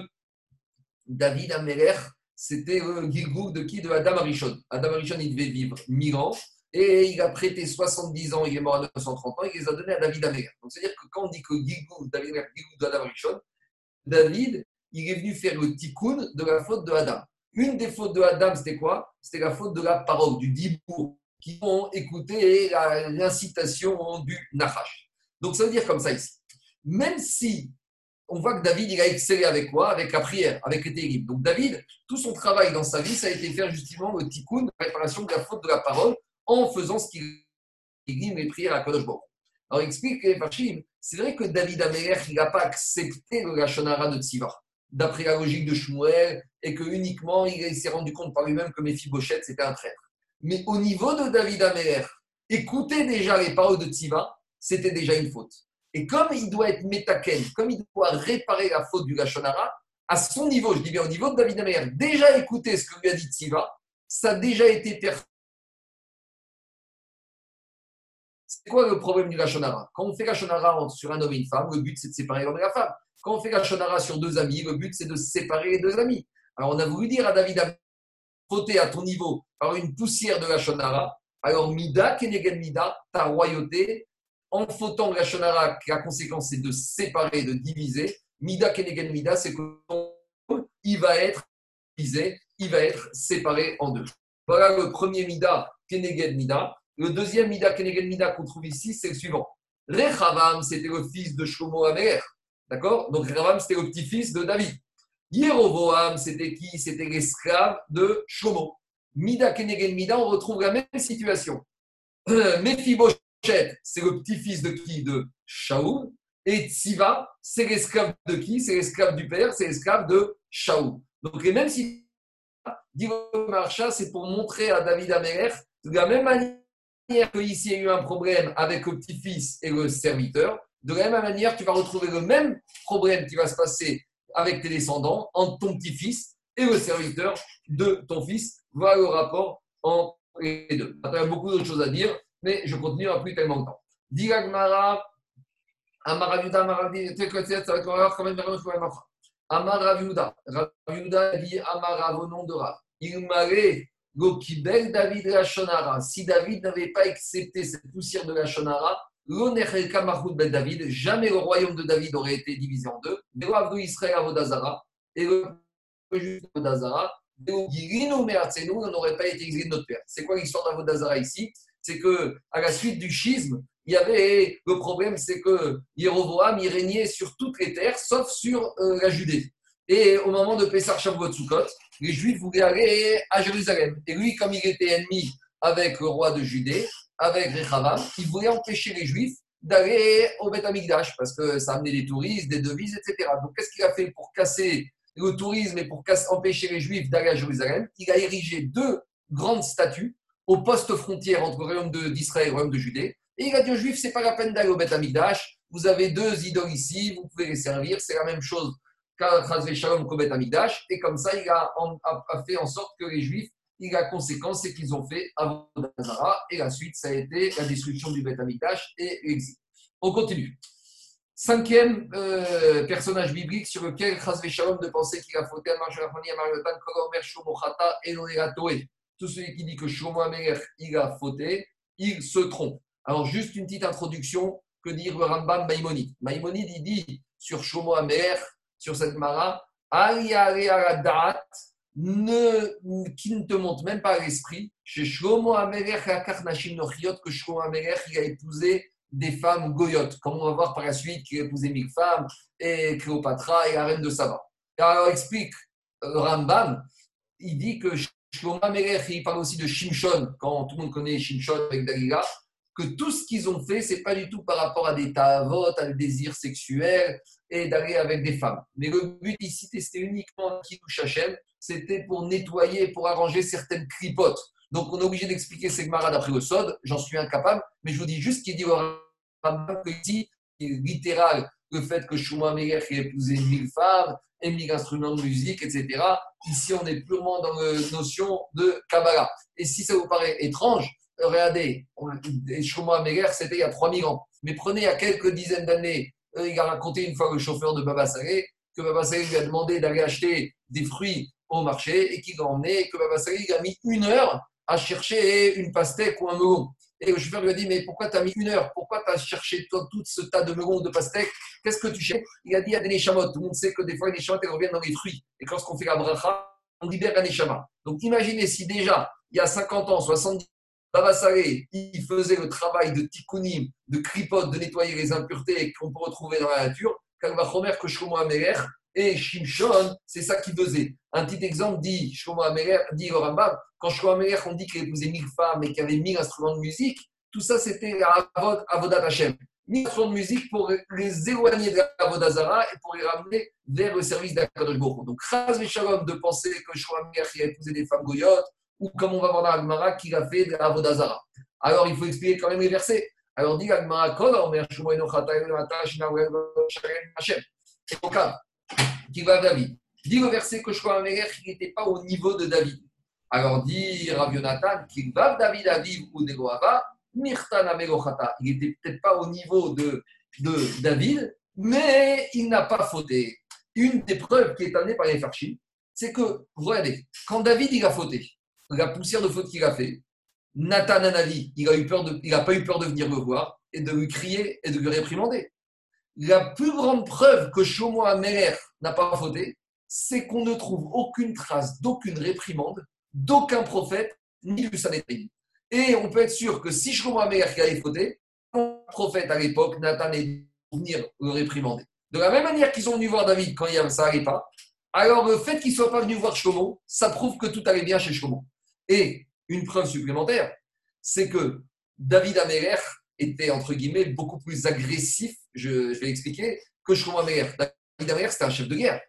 David Améler, c'était le Gilgoul de qui? De Adam Arishon. Adam Arishon, il devait vivre 1000 ans. Et il a prêté 70 ans, il est mort à 930 ans, il les a donnés à David Améler. Donc, c'est-à-dire que quand on dit que Gilgoul, David Gilgoul de Adam Arishon, David, il est venu faire le tikkun de la faute de Adam. Une des fautes de Adam, c'était quoi? C'était la faute de la parole, du dibour, qui ont écouté l'incitation du Nahash. Donc, ça veut dire comme ça ici. Même si on voit que David, il a excellé avec quoi? Avec la prière, avec les terribles. Donc David, tout son travail dans sa vie, ça a été faire justement le tikkun, la réparation de la faute de la parole, en faisant ce qu'il dit, les prières à Kodosh Baruch. Alors il explique que c'est vrai que David Améler, il n'a pas accepté le Lachonara de Tziva, d'après la logique de Shmuel, et que uniquement il s'est rendu compte par lui-même que Mephibosheth, c'était un traître. Mais au niveau de David Améler, écouter déjà les paroles de Tziva, c'était déjà une faute. Et comme il doit être métaken, comme il doit réparer la faute du Lachonara, à son niveau, je dis bien au niveau de David Amer, déjà écouter ce que lui a dit Tsiva, ça a déjà été perçu. C'est quoi le problème du Lachonara? Quand on fait Lachonara sur un homme et une femme, le but c'est de séparer l'homme et la femme. Quand on fait Lachonara sur deux amis, le but c'est de séparer les deux amis. Alors on a voulu dire à David Amer, fauter à ton niveau par une poussière de Lachonara, alors Mida, Kenegen Mida, ta royauté, en fautant la shonara, la conséquence c'est de séparer, de diviser. Mida kenegen mida, c'est qu'il va être divisé, il va être séparé en deux. Voilà le premier mida kenegen mida. Le deuxième mida kenegen mida qu'on trouve ici, c'est le suivant. Rechavam, c'était le fils de Shlomo Amer. D'accord? Donc Rechavam, c'était le petit-fils de David. Yerovoam, c'était qui? C'était l'esclave de Shlomo. Mida kenegen mida, on retrouve la même situation. Mephibosheth, c'est le petit-fils de qui? De Shaoul. Et Tsiva, c'est l'esclave de qui? C'est l'esclave du père, c'est l'esclave de Shaoul. Donc, et même si Marcha, c'est pour montrer à David Améler, de la même manière qu'ici il y a eu un problème avec le petit-fils et le serviteur, de la même manière, tu vas retrouver le même problème qui va se passer avec tes descendants entre ton petit-fils et le serviteur de ton fils. Voilà le rapport entre les deux. il y a beaucoup d'autres choses à dire mais je continue à plus tellement de temps. Diragmara, Amaravuda, ça va être quand même Amaravuda, Ravuda dit Amarav au nom de Rav. Il m'allait David la Shonara. Si David n'avait pas accepté cette poussière de la Shonara, ben David, jamais le royaume de David aurait été divisé en deux. Israël Avodazara et le juif Avodazara, on n'aurait pas été exilé de notre père. C'est quoi l'histoire d'Avodazara ici? C'est que à la suite du schisme, il y avait le problème, c'est que Yeroboam il régnait sur toutes les terres, sauf sur euh, la Judée. Et au moment de Pessar Shavuot Sukkot, les Juifs voulaient aller à Jérusalem. Et lui, comme il était ennemi avec le roi de Judée, avec Rechavam, il voulait empêcher les Juifs d'aller au Beth Amikdash parce que ça amenait des touristes, des devises, etc. Donc, qu'est-ce qu'il a fait pour casser le tourisme et pour empêcher les Juifs d'aller à Jérusalem? Il a érigé deux grandes statues au poste frontière entre le royaume d'Israël et le royaume de Judée. Et il a dit aux Juifs, c'est pas la peine d'aller au Beth Amikdash. Vous avez deux idoles ici, vous pouvez les servir. C'est la même chose qu'à Shalom qu'au Beth Amikdash. Et comme ça, il a, fait en sorte que les Juifs Et la conséquence, c'est qu'ils ont fait Avodazara. Et la suite, ça a été la destruction du Beth Amikdash et l'exil. On continue. Cinquième euh, personnage biblique sur lequel Chazve Shalom de penser qu'il a fauté à à Marjotan, Kolomer, Shomo Chata, et Toé. Tout celui qui dit que Shomo Amelech, il a fauté, il se trompe. Alors, juste une petite introduction que dire le Rambam Maïmonide. Maïmonide, il dit sur Shomo Amelech, sur cette Mara, ne, qui ne te monte même pas à l'esprit, chez Shlomo Amelech, que Shlomo Amelech, il a épousé des femmes goyotes, comme on va voir par la suite, qui a épousé mille femmes, et Cléopatra et la reine de Saba. Alors, explique euh, Rambam, il dit que Shlomo Amelech, il parle aussi de Shimshon, quand tout le monde connaît Shimshon avec Dalila, que tout ce qu'ils ont fait, c'est pas du tout par rapport à des tavot, à des désirs sexuels et d'aller avec des femmes. Mais le but ici, c'était uniquement Kiddush Hashem, c'était pour nettoyer, pour arranger certaines clipotes. Donc on est obligé d'expliquer ces marades après le sod, j'en suis incapable, mais je vous dis juste qu'il dit ici, littéral, le fait que Shuma Meger ait épousé mille femmes et mille instruments de musique, etc. Ici, on est purement dans la notion de Kabbalah. Et si ça vous paraît étrange, regardez, Shuma Meger, c'était il y a 3000 ans. Mais prenez il y a quelques dizaines d'années, euh, il a raconté une fois le chauffeur de Baba Salé que Baba Salé lui a demandé d'aller acheter des fruits au marché et qu'il l'a emmené et que Baba a mis une heure à chercher une pastèque ou un melon. Et le chauffeur lui a dit Mais pourquoi tu as mis une heure? Pourquoi tu as cherché toi, tout ce tas de melons, de pastèques Qu'est-ce que tu cherches? Il a dit Il y a des neshamot. Tout le monde sait que des fois, les neshamot, elles reviennent dans les fruits. Et lorsqu'on fait la bracha, on libère la neshama. Donc imaginez si déjà, il y a 50 ans, 70 Baba Salé, il faisait le travail de tikkunim, de kripote, de nettoyer les impuretés qu'on peut retrouver dans la nature, Kalvachomer que Shlomo Ameler et Shimshon, c'est ça qu'il faisait. Un petit exemple dit Shlomo dit le quand Shlomo Ameler, on dit qu'il épousait mille femmes et qu'il avait mille instruments de musique, tout ça c'était Avod, Avodat Hashem. Mille instruments de musique pour les éloigner de l'Avodazara et pour les ramener vers le service d'Akadosh Donc, Chaz Shalom de penser que Shlomo Ameler a épousé des femmes goyotes, ou comme on va voir dans Agmara, qu'il a fait de l'Avodazara. Alors, il faut expliquer quand même les versets. Alors, dit Agmara, Kol, Omer, Shumo, Enochata, Enomata, Shinawel, Shalem, Hashem. C'est au cas qui va David. Dit le verset que je crois qu'il n'était pas au niveau de David. Alors dit Rav Yonatan, qu'il va David à vivre ou Negoava, Mirtana Megochata. Il n'était peut-être pas au niveau de, de David, mais il n'a pas fauté. Une des preuves qui est amenée par les Farchim, c'est que, regardez, quand David il a fauté, la poussière de faute qu'il a fait, Nathan Anavi, il n'a pas eu peur de venir le voir et de lui crier et de lui réprimander. La plus grande preuve que Shomo Améler n'a pas fauté, c'est qu'on ne trouve aucune trace d'aucune réprimande, d'aucun prophète, ni du Sanhedrin. Et on peut être sûr que si Shlomo Améler avait fauté, un prophète à l'époque, Nathan est venir le réprimander. De la même manière qu'ils ont venu voir David quand ça n'allait pas, alors le fait qu'ils ne soient pas venus voir Shlomo, ça prouve que tout allait bien chez Shlomo. Et une preuve supplémentaire, c'est que David Améler était, entre guillemets, beaucoup plus agressif, je, vais expliquer, que Shlomo Améler. David Améler, c'était un chef de guerre.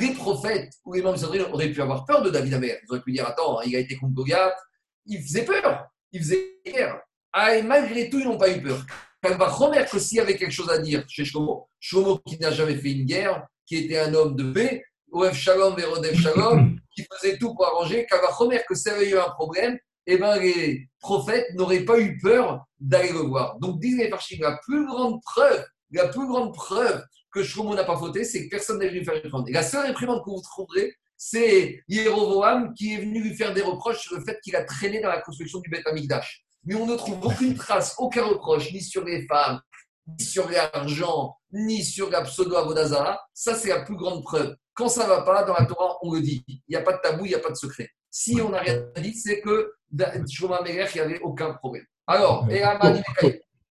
Les prophètes ou les membres d'Israël auraient pu avoir peur de David Améler. Ils auraient pu dire Attends, il a été contre Goliath. Il faisait peur. Il faisait guerre. Ah, et malgré tout, ils n'ont pas eu peur. va que s'il y avait quelque chose à dire chez Shlomo, Shlomo qui n'a jamais fait une guerre, qui était un homme de paix, Oev Shalom, Verodev Shalom, qui faisait tout pour arranger, va remettre que s'il avait eu un problème, eh ben, les prophètes n'auraient pas eu peur d'aller le voir. Donc, disent les Farshim, la plus grande preuve, la plus grande preuve que Shlomo n'a pas fauté, c'est que personne n'est venu faire une. Et la seule réprimande que vous trouverez, c'est Yerovoam qui est venu lui faire des reproches sur le fait qu'il a traîné dans la construction du Beth Amikdash. Mais on ne trouve aucune trace, aucun reproche, ni sur les femmes, ni sur l'argent, ni sur la pseudo-avodazara. Ça, c'est la plus grande preuve. Quand ça ne va pas, dans la Torah, on le dit. Il n'y a pas de tabou, il n'y a pas de secret. Si on n'a rien dit, c'est que Shlomo Meger, il n'y avait aucun problème. Alors, et Amani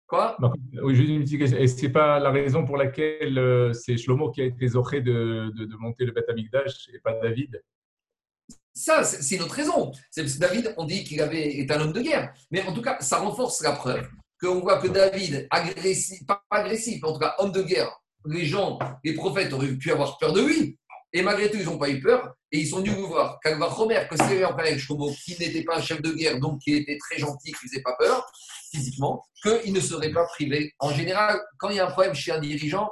Quoi? Oui, juste une petite question. Et ce n'est pas la raison pour laquelle euh, c'est Shlomo qui a été zoré de, de, monter le Beth Amikdash et pas David? Ça, c'est une autre raison. David, on dit qu'il avait est un homme de guerre. Mais en tout cas, ça renforce la preuve qu'on voit que David, agressif, pas agressif, mais en tout cas homme de guerre, les gens, les prophètes auraient pu avoir peur de lui. Et malgré tout, ils n'ont pas eu peur et ils sont venus vous voir. Calva Romer, que c'est un qui n'était pas un chef de guerre, donc qui était très gentil, qui ne faisait pas peur physiquement, qu'il ne serait pas privé. En général, quand il y a un problème chez un dirigeant,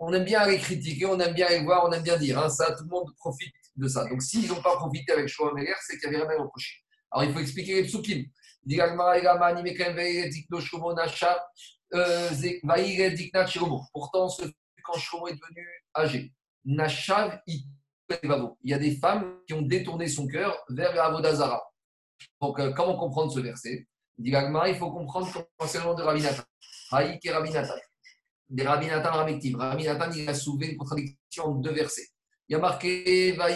on aime bien aller critiquer, on aime bien aller voir, on aime bien dire. Hein, ça, tout le monde profite de ça. Donc s'ils n'ont pas profité avec Meller, c'est qu'il y avait rien à reprocher. Alors il faut expliquer les psukim. Pourtant, quand Shlomo est devenu âgé, Nashav, il y a des femmes qui ont détourné son cœur vers Avodazara. Donc, euh, comment comprendre ce verset? Il faut comprendre concernant de Rabbi Nathan. Haïk et Rabbi Nathan. Des Rabbi Nathan Rabbi Nathan, il a soulevé une contradiction en deux versets. Il y a marqué D'un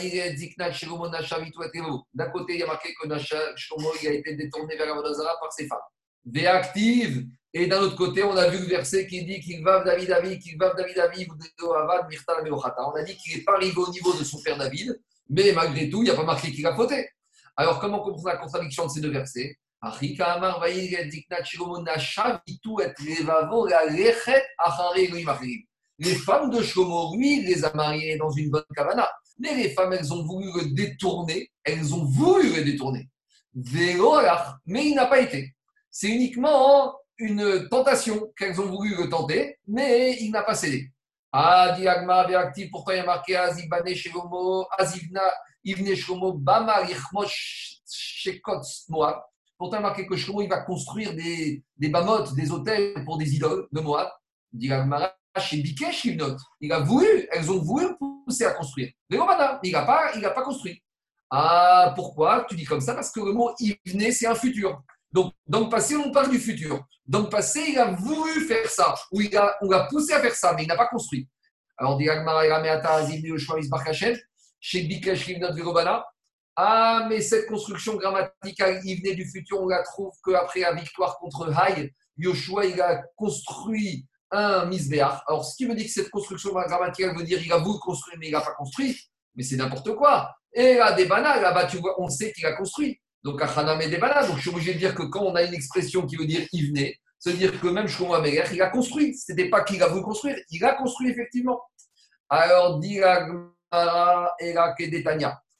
côté, il y a marqué que Shlomo a été détourné vers Avodazara par ses femmes. Véactive. Et d'un autre côté, on a vu le verset qui dit qu'il va David David, qu'il va David David, On a dit qu'il n'est pas arrivé au niveau de son père David, mais malgré tout, il n'y a pas marqué qu'il a fauté. Alors, comment comprendre la contradiction de ces deux versets? Les femmes de Shlomo, lui, les a mariées dans une bonne kavana. Mais les femmes, elles ont voulu le détourner. Elles ont voulu le détourner. Mais il n'a pas été. C'est uniquement une tentation qu'elles ont voulu le tenter, mais il n'a pas cédé. Ah, diagma, actif, pourquoi il y a marqué Azibane Shegomo, Azivna, Ivne Shlomo, Bama, Yichmosh, Shekot, Moab. Pourtant, il y a marqué que il va construire des, des bamotes, des hôtels pour des idoles de Moab. Diagma, chez Bikesh, il a voulu, elles ont voulu pousser à construire. Mais il n'a pas, il pas construit. Ah, pourquoi? Tu dis comme ça Parce que le mot Ivne, c'est un futur. Donc, dans le passé, on parle du futur. Dans le passé, il a voulu faire ça, ou il a, on l'a poussé à faire ça, mais il n'a pas construit. Alors, dit chez Ah, mais cette construction grammaticale, il venait du futur, on la trouve qu'après la victoire contre Haï, Yoshua, il a construit un misbéach. Alors, ce qui veut dire que cette construction grammaticale veut dire qu'il a voulu construire, mais il n'a pas construit, mais c'est n'importe quoi. Et là, des bananes, là-bas, tu vois, on sait qu'il a construit. Donc, Achanam et Debana. Donc, je suis obligé de dire que quand on a une expression qui veut dire il venait, ça veut dire que même Shlomo Améler, il a construit. Ce n'était pas qu'il a voulu construire, il a construit effectivement. Alors, dit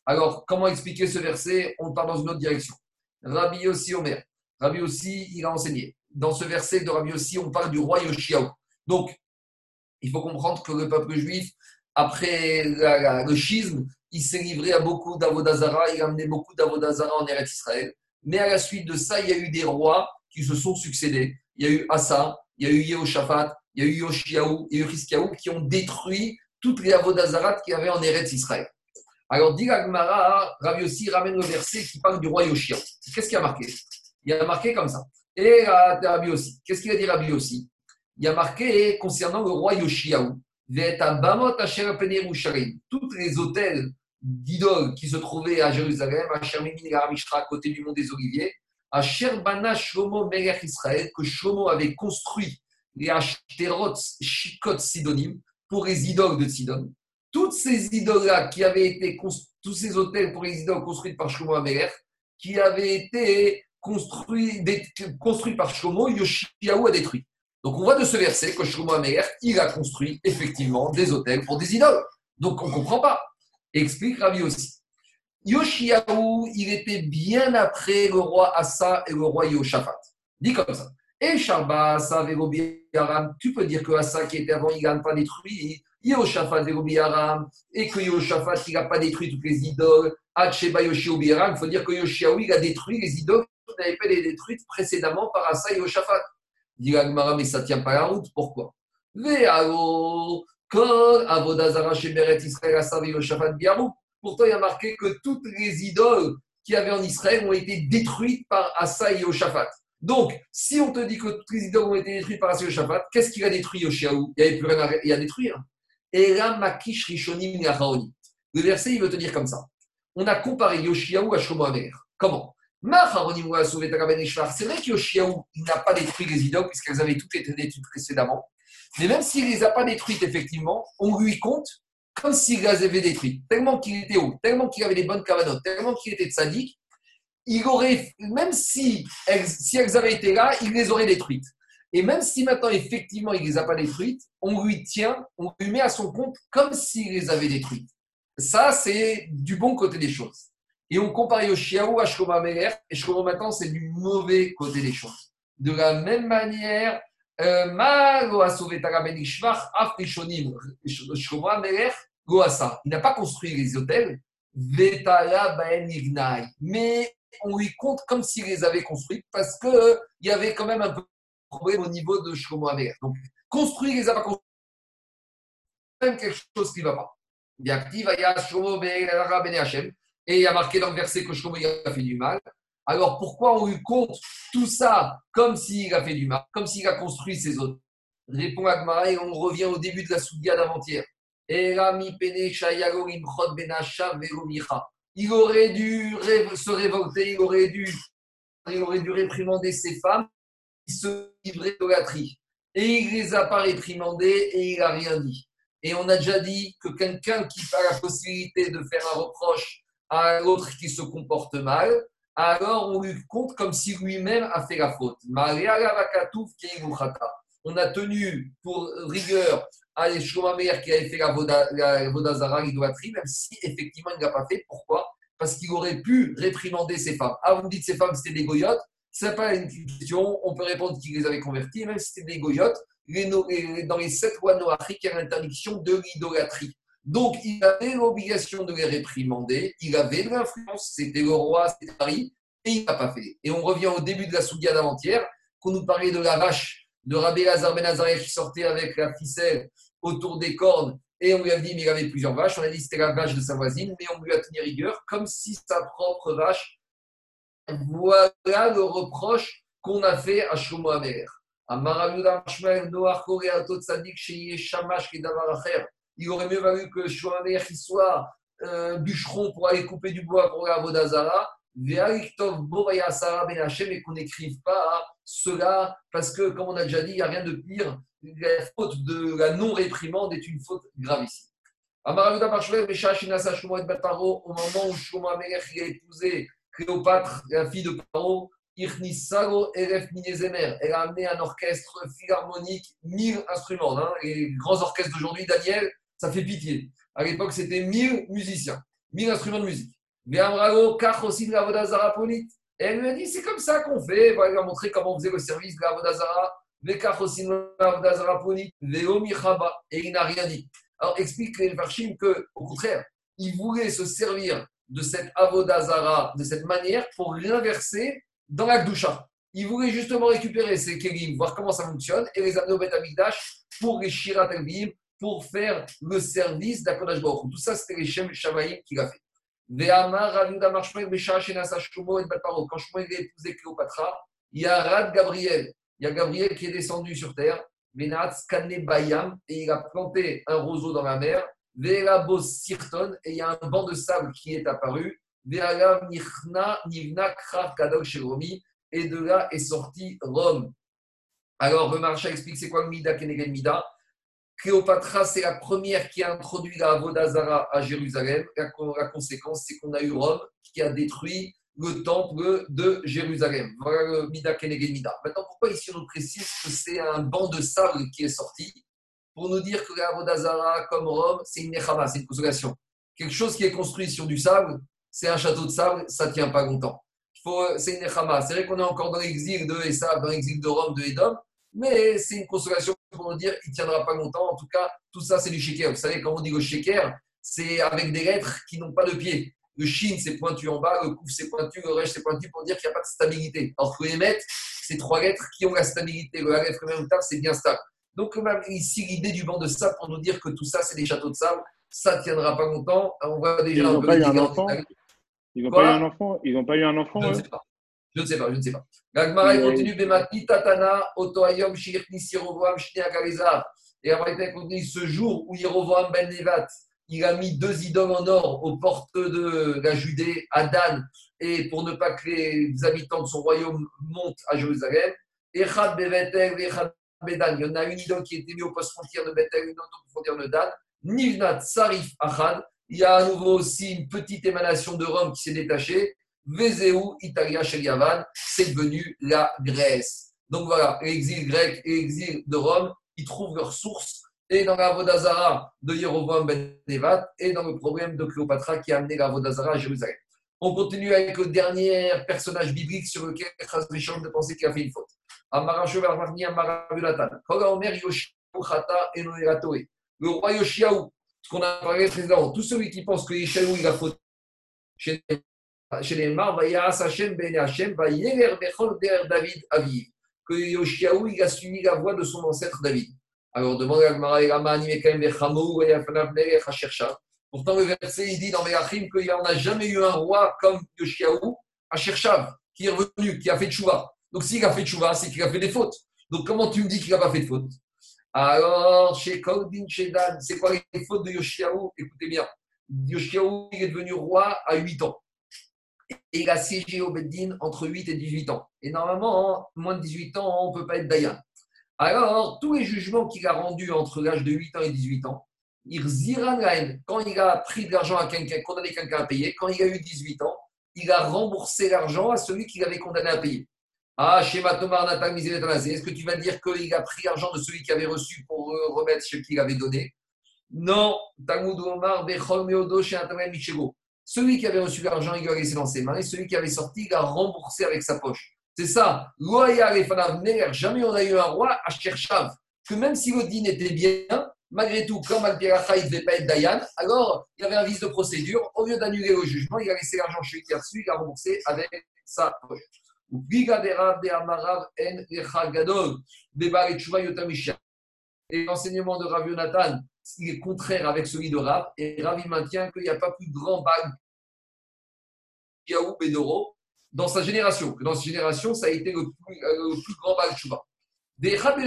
Alors, comment expliquer ce verset? On part dans une autre direction. Rabbi aussi Omer. Rabbi aussi, il a enseigné. Dans ce verset de Rabbi aussi, on parle du roi Yoshiao. Donc, il faut comprendre que le peuple juif, après le schisme, il s'est livré à beaucoup d'Avodazara, il a amené beaucoup d'Avodazara en Eretz Israël. Mais à la suite de ça, il y a eu des rois qui se sont succédés. Il y a eu Assa, il y a eu Yehoshaphat, il y a eu Yoshiaou et Yochiskiaou qui ont détruit toutes les Avodazarat qu'il y avait en Eretz Israël. Alors, dit Ravi aussi ramène le verset qui parle du roi Yoshiaou. Qu'est-ce qu'il a marqué? Il a marqué comme ça. Et Rabbi aussi. Qu'est-ce qu'il a dit Rabbi aussi Il a marqué concernant le roi Yoshiaou. Toutes les hôtels d'idoles qui se trouvaient à Jérusalem, à Shermimin à côté du mont des Oliviers, à Sherbana Shlomo Melech Israël, que Shlomo avait construit les Ashterot Shikot Sidonim pour les idoles de Sidon. Toutes ces idoles-là qui avaient été, tous ces hôtels pour les idoles construits par Shlomo Melech, qui avaient été construits, construits par Shlomo, Yoshiaou a détruit. Donc on voit de ce verset que Shlomo Melech, il a construit effectivement des hôtels pour des idoles. Donc on ne comprend pas. Explique Rabbi aussi. Yoshiaou, il était bien après le roi Assa et le roi Yoshaphat. Dit comme ça. Et Sharba, Assa, Aram, tu peux dire que Assa qui était avant, il n'a pas détruit. Yoshaphat, Aram, et que Yoshaphat, il n'a pas détruit toutes les idoles. Il faut dire que Yoshiaou, il a détruit les idoles qui n'avaient pas été détruites précédemment par Assa et Yoshaphat. Dit mais ça ne tient pas la route. Pourquoi? Pourtant, il y a marqué que toutes les idoles qu'il y avait en Israël ont été détruites par Asa et Yoshaphat. Donc, si on te dit que toutes les idoles ont été détruites par Asa et Yoshaphat, qu'est-ce qu'il a détruit Yoshiaou? Il n'y avait plus rien à, détruire. Rishonim Le verset, il veut te dire comme ça. On a comparé Yoshiaou à Shlomo Comment? C'est vrai que Yoshiaou n'a pas détruit les idoles puisqu'elles avaient toutes été détruites précédemment. Mais même s'il ne les a pas détruites, effectivement, on lui compte comme s'il les avait détruites. Tellement qu'il était haut, tellement qu'il avait des bonnes cavanotes, tellement qu'il était sadique, il aurait, même si elles, si elles avaient été là, il les aurait détruites. Et même si maintenant, effectivement, il ne les a pas détruites, on lui tient, on lui met à son compte comme s'il les avait détruites. Ça, c'est du bon côté des choses. Et on compare Yoshiaou à Shlomo Meler, et Shlomo maintenant, c'est du mauvais côté des choses. De la même manière, il n'a pas construit les hôtels. Mais on lui compte comme s'il les avait construites parce qu'il y avait quand même un problème au niveau de Shlomo Amer. Donc, construire, il les a pas construits. Même quelque chose qui ne va pas. Ben et il y a marqué dans le verset que Shlomo a fait du mal. Alors pourquoi on lui compte tout ça comme s'il a fait du mal, comme s'il a construit ses autres? Répond Agmara et on revient au début de la Soudia d'avant-hier. Il aurait dû se révolter, il aurait dû, il aurait dû réprimander ses femmes qui se livraient d'olatrie. Et il ne les a pas réprimandées et il n'a rien dit. Et on a déjà dit que quelqu'un qui a la possibilité de faire un reproche à l'autre qui se comporte mal, alors on lui compte comme si lui-même a fait la faute. On a tenu pour rigueur à Shomamer qui avait fait la Vodazara, l'idolâtrie, même si effectivement il ne l'a pas fait. Pourquoi? Parce qu'il aurait pu réprimander ses femmes. Ah, vous me dites ces femmes c'était des goyotes Ce n'est pas une question. On peut répondre qu'il les avait converties, même si c'était des goyotes. dans les sept lois noachiques, il y a l'interdiction de l'idolâtrie. Donc, il avait l'obligation de les réprimander, il avait de l'influence, c'était le roi, c'était Paris, et il n'a pas fait. Et on revient au début de la Soudia d'avant-hier, qu'on nous parlait de la vache de Rabbi Lazar Ben qui sortait avec la ficelle autour des cornes, et on lui a dit, mais il avait plusieurs vaches, on a dit c'était la vache de sa voisine, mais on lui a tenu rigueur, comme si sa propre vache. Voilà le reproche qu'on a fait à Shlomo Amer. Il aurait mieux valu que Shoamer qui soit euh, bûcheron pour aller couper du bois pour la Vodazara, ben et qu'on n'écrive pas cela, parce que, comme on a déjà dit, il n'y a rien de pire. La faute de la non-réprimande est une faute gravissime. Au moment où Shlomo a épousé Cléopâtre, la fille de Paro, elle a amené un orchestre philharmonique, mille instruments. Hein, les grands orchestres d'aujourd'hui, Daniel, ça fait pitié. À l'époque, c'était 1000 musiciens, 1000 instruments de musique. Et elle lui a dit, c'est comme ça qu'on fait. Elle lui a montré comment on faisait le service de la. Et il n'a rien dit. Alors explique les Farshim qu'au contraire, il voulait se servir de cette Avodazara, de cette manière, pour l'inverser dans la Gdusha. Il voulait justement récupérer ces kelim, voir comment ça fonctionne, et les amener au Bet pour les Shirat pour faire le service d'Akodash Baruch. Tout ça, c'était les Shem Shamaïm qu'il a fait. Quand Shmuel a épousé Cléopatra, il y a Rad Gabriel. Il y a Gabriel qui est descendu sur terre. Bayam, et il a planté un roseau dans la mer. Sirton, et il y a un banc de sable qui est apparu. Nivna et de là est sorti Rome. Alors, le marchand explique c'est quoi le Mida Kenegel Mida? Cléopatra, c'est la première qui a introduit la Vodazara à Jérusalem. La, conséquence, c'est qu'on a eu Rome qui a détruit le temple de Jérusalem. Voilà le Mida Mida. Maintenant, pourquoi ici on précise que c'est un banc de sable qui est sorti Pour nous dire que la Vodazara, comme Rome, c'est une Nechama, c'est une consolation. Quelque chose qui est construit sur du sable, c'est un château de sable, ça ne tient pas longtemps. C'est une Nechama. C'est vrai qu'on est encore dans l'exil de Esav, dans l'exil de Rome, de Edom, mais c'est une consolation pour nous dire il ne tiendra pas longtemps. En tout cas, tout ça, c'est du shaker. Vous savez, quand on dit le shaker, c'est avec des lettres qui n'ont pas de pied. Le shin, c'est pointu en bas, le kouf, c'est pointu, le resh, c'est pointu pour dire qu'il n'y a pas de stabilité. Alors que les mètres, c'est trois lettres qui ont la stabilité. Le alef, le même c'est bien stable. Donc, ici, l'idée du banc de sable pour nous dire que tout ça, c'est des châteaux de sable, ça ne tiendra pas longtemps. On voit déjà Ils un n'ont peu pas eu un enfant Ils n'ont pas eu un enfant Ils n'ont pas eu un enfant Je ne eux sais pas. Je ne sais pas, je ne sais pas. L'Agmara Ouais. continue Bemati Tatana, Otoayom, Shirni, Sirovoam. Et après, il continue ce jour où Yerovoam Ben Nevat, il a mis deux idoles en or aux portes de la Judée, à Dan, et pour ne pas que les habitants de son royaume montent à Jérusalem. Echad Bevetel, Echad Bedan. Il y en a une idole qui était mise au poste frontière de Bethel, une autre au frontière de Dan. Nivnat Sarif Achad. Il y a à nouveau aussi une petite émanation de Rome qui s'est détachée. Vezeu, Italia, Yavan, c'est devenu la Grèce. Donc voilà, l'exil grec et l'exil de Rome, ils trouvent leur source et dans la Vodazara de Yeroboam Ben Nevat et dans le problème de Cléopatra qui a amené la Vodazara à Jérusalem. On continue avec le dernier personnage biblique sur lequel Chaz Vishon de penser qu'il a fait une faute. Le roi Yoshiaou, ce qu'on a parlé précédemment, tout celui qui pense que Yeshaou il a fauté, chez chez David que Yoshiaou, il a suivi la voix de son ancêtre David. Alors demande à Gmara et Bechamou, et. Pourtant, le verset, il dit dans Melachim qu'il n'y en a jamais eu un roi comme Yoshiaou, à Cherchav, qui est revenu, qui a fait tchouva. Donc, s'il a fait tchouva, c'est qu'il a fait des fautes. Donc, comment tu me dis qu'il n'a pas fait de fautes? Alors, chez Kaudin Shedan, c'est quoi les fautes de Yoshiaou? Écoutez bien. Yoshiaou, il est devenu roi à 8 ans. Et il a siégé au Beddin entre 8 et 18 ans. Et normalement, moins de 18 ans, on ne peut pas être Dayan. Alors, tous les jugements qu'il a rendus entre l'âge de 8 ans et 18 ans, quand il a pris de l'argent à quelqu'un, condamné quelqu'un à payer, quand il a eu 18 ans, il a remboursé l'argent à celui qui l'avait condamné à payer. Ah, Shema Tomar est-ce que tu vas dire qu'il a pris l'argent de celui qui avait reçu pour remettre ce qu'il avait donné? Non, Omar, Celui qui avait reçu l'argent, il l'a laissé dans ses mains, et celui qui avait sorti, il a remboursé avec sa poche. C'est ça. Jamais on a eu un roi à Cherchav, que même si le din était bien, malgré tout, comme Al-Piracha, il ne devait pas être Dayan, alors il y avait un vice de procédure. Au lieu d'annuler le jugement, il a laissé l'argent chez lui qui a reçu, il a remboursé avec sa poche. Et l'enseignement de Rav Yonatan, il est contraire avec celui de Rav, et Rav il maintient qu'il n'y a pas plus grand bague Yaou Bedoro dans sa génération, que dans sa génération, ça a été le plus, euh, le plus grand bague Chouba. Des Rav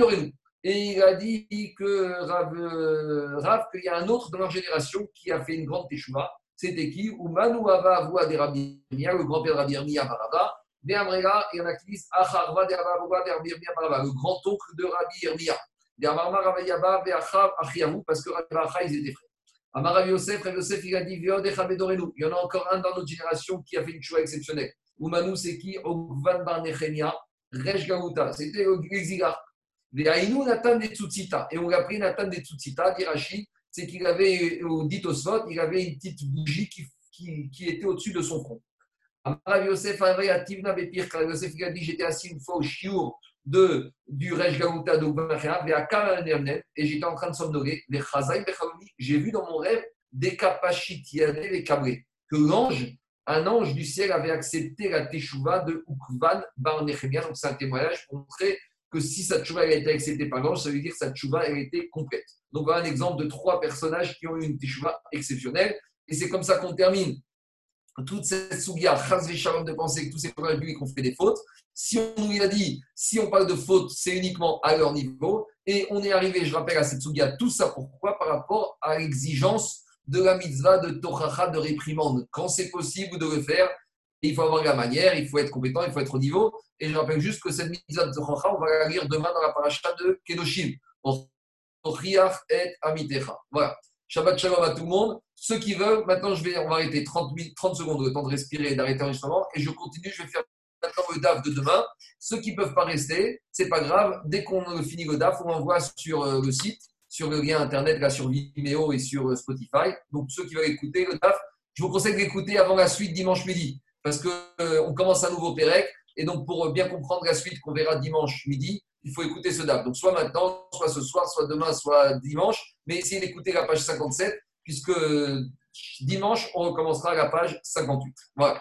et il a dit que Rav, euh, Rav qu'il y a un autre dans leur génération qui a fait une grande teshuva. C'était qui? Manu Ava Avoua de Rabbi le grand-père de Rabbi Yirmiya Baraba. Et il y en a qui disent Acharva de Rabbi Yirmiya Baraba, le grand-oncle de Rabbi Yirmiya. Parce que Rabbi Acha, ils étaient frères. Amar Rabbi Yosef, Rabbi Yosef, il a dit Il y en a encore un dans notre génération qui a fait une choix exceptionnelle. Manu, c'est qui? Ogvan Bar Nechemia, Rej Gaouta. C'était l'exilarque. Et on l'a pris Nathan des Tsutsita, dit Rachid, c'est qu'il avait, au dit Osfot, il avait une petite bougie qui, qui, qui était au-dessus de son front. Rav Yosef Yosef il a dit J'étais assis une fois au chiour de, du Rej Gaouta de et j'étais en train de somnoler. J'ai vu dans mon rêve des kapachitiadé, des cabrés, que l'ange, un ange du ciel avait accepté la teshuva de Ukvan Bar Nechemia. Donc c'est un témoignage pour montrer que si sa tchouva a été acceptée par l'ange, ça veut dire que sa tchouva a été complète. Donc voilà un exemple de trois personnages qui ont eu une tchouva exceptionnelle. Et c'est comme ça qu'on termine toute cette sougia, de penser que tous ces personnages qui ont fait des fautes. Si on nous a dit, si on parle de fautes, c'est uniquement à leur niveau. Et on est arrivé, je rappelle, à cette tout ça pourquoi? Par rapport à l'exigence de la mitzvah de Tochacha de réprimande. Quand c'est possible de le faire, il faut avoir la manière, il faut être compétent, il faut être au niveau. Et je rappelle juste que cette mise de Zochacha, on va la lire demain dans la paracha de Kedoshim. et Amitecha. Voilà. Shabbat Shalom à tout le monde. Ceux qui veulent, maintenant je vais, on va arrêter 30, 30 secondes, le temps de respirer et d'arrêter l'enregistrement. Et je continue, je vais faire maintenant le DAF de demain. Ceux qui ne peuvent pas rester, c'est pas grave. Dès qu'on finit le DAF, on envoie sur euh, le site, sur le lien internet, là sur Vimeo et sur euh, Spotify. Donc ceux qui veulent écouter le DAF, je vous conseille d'écouter avant la suite dimanche midi parce qu'on euh, commence un nouveau Pérec. Et donc, pour bien comprendre la suite qu'on verra dimanche midi, il faut écouter ce DAF. Donc, soit maintenant, soit ce soir, soit demain, soit dimanche. Mais essayez d'écouter la page 57, puisque dimanche, on recommencera la page 58. Voilà.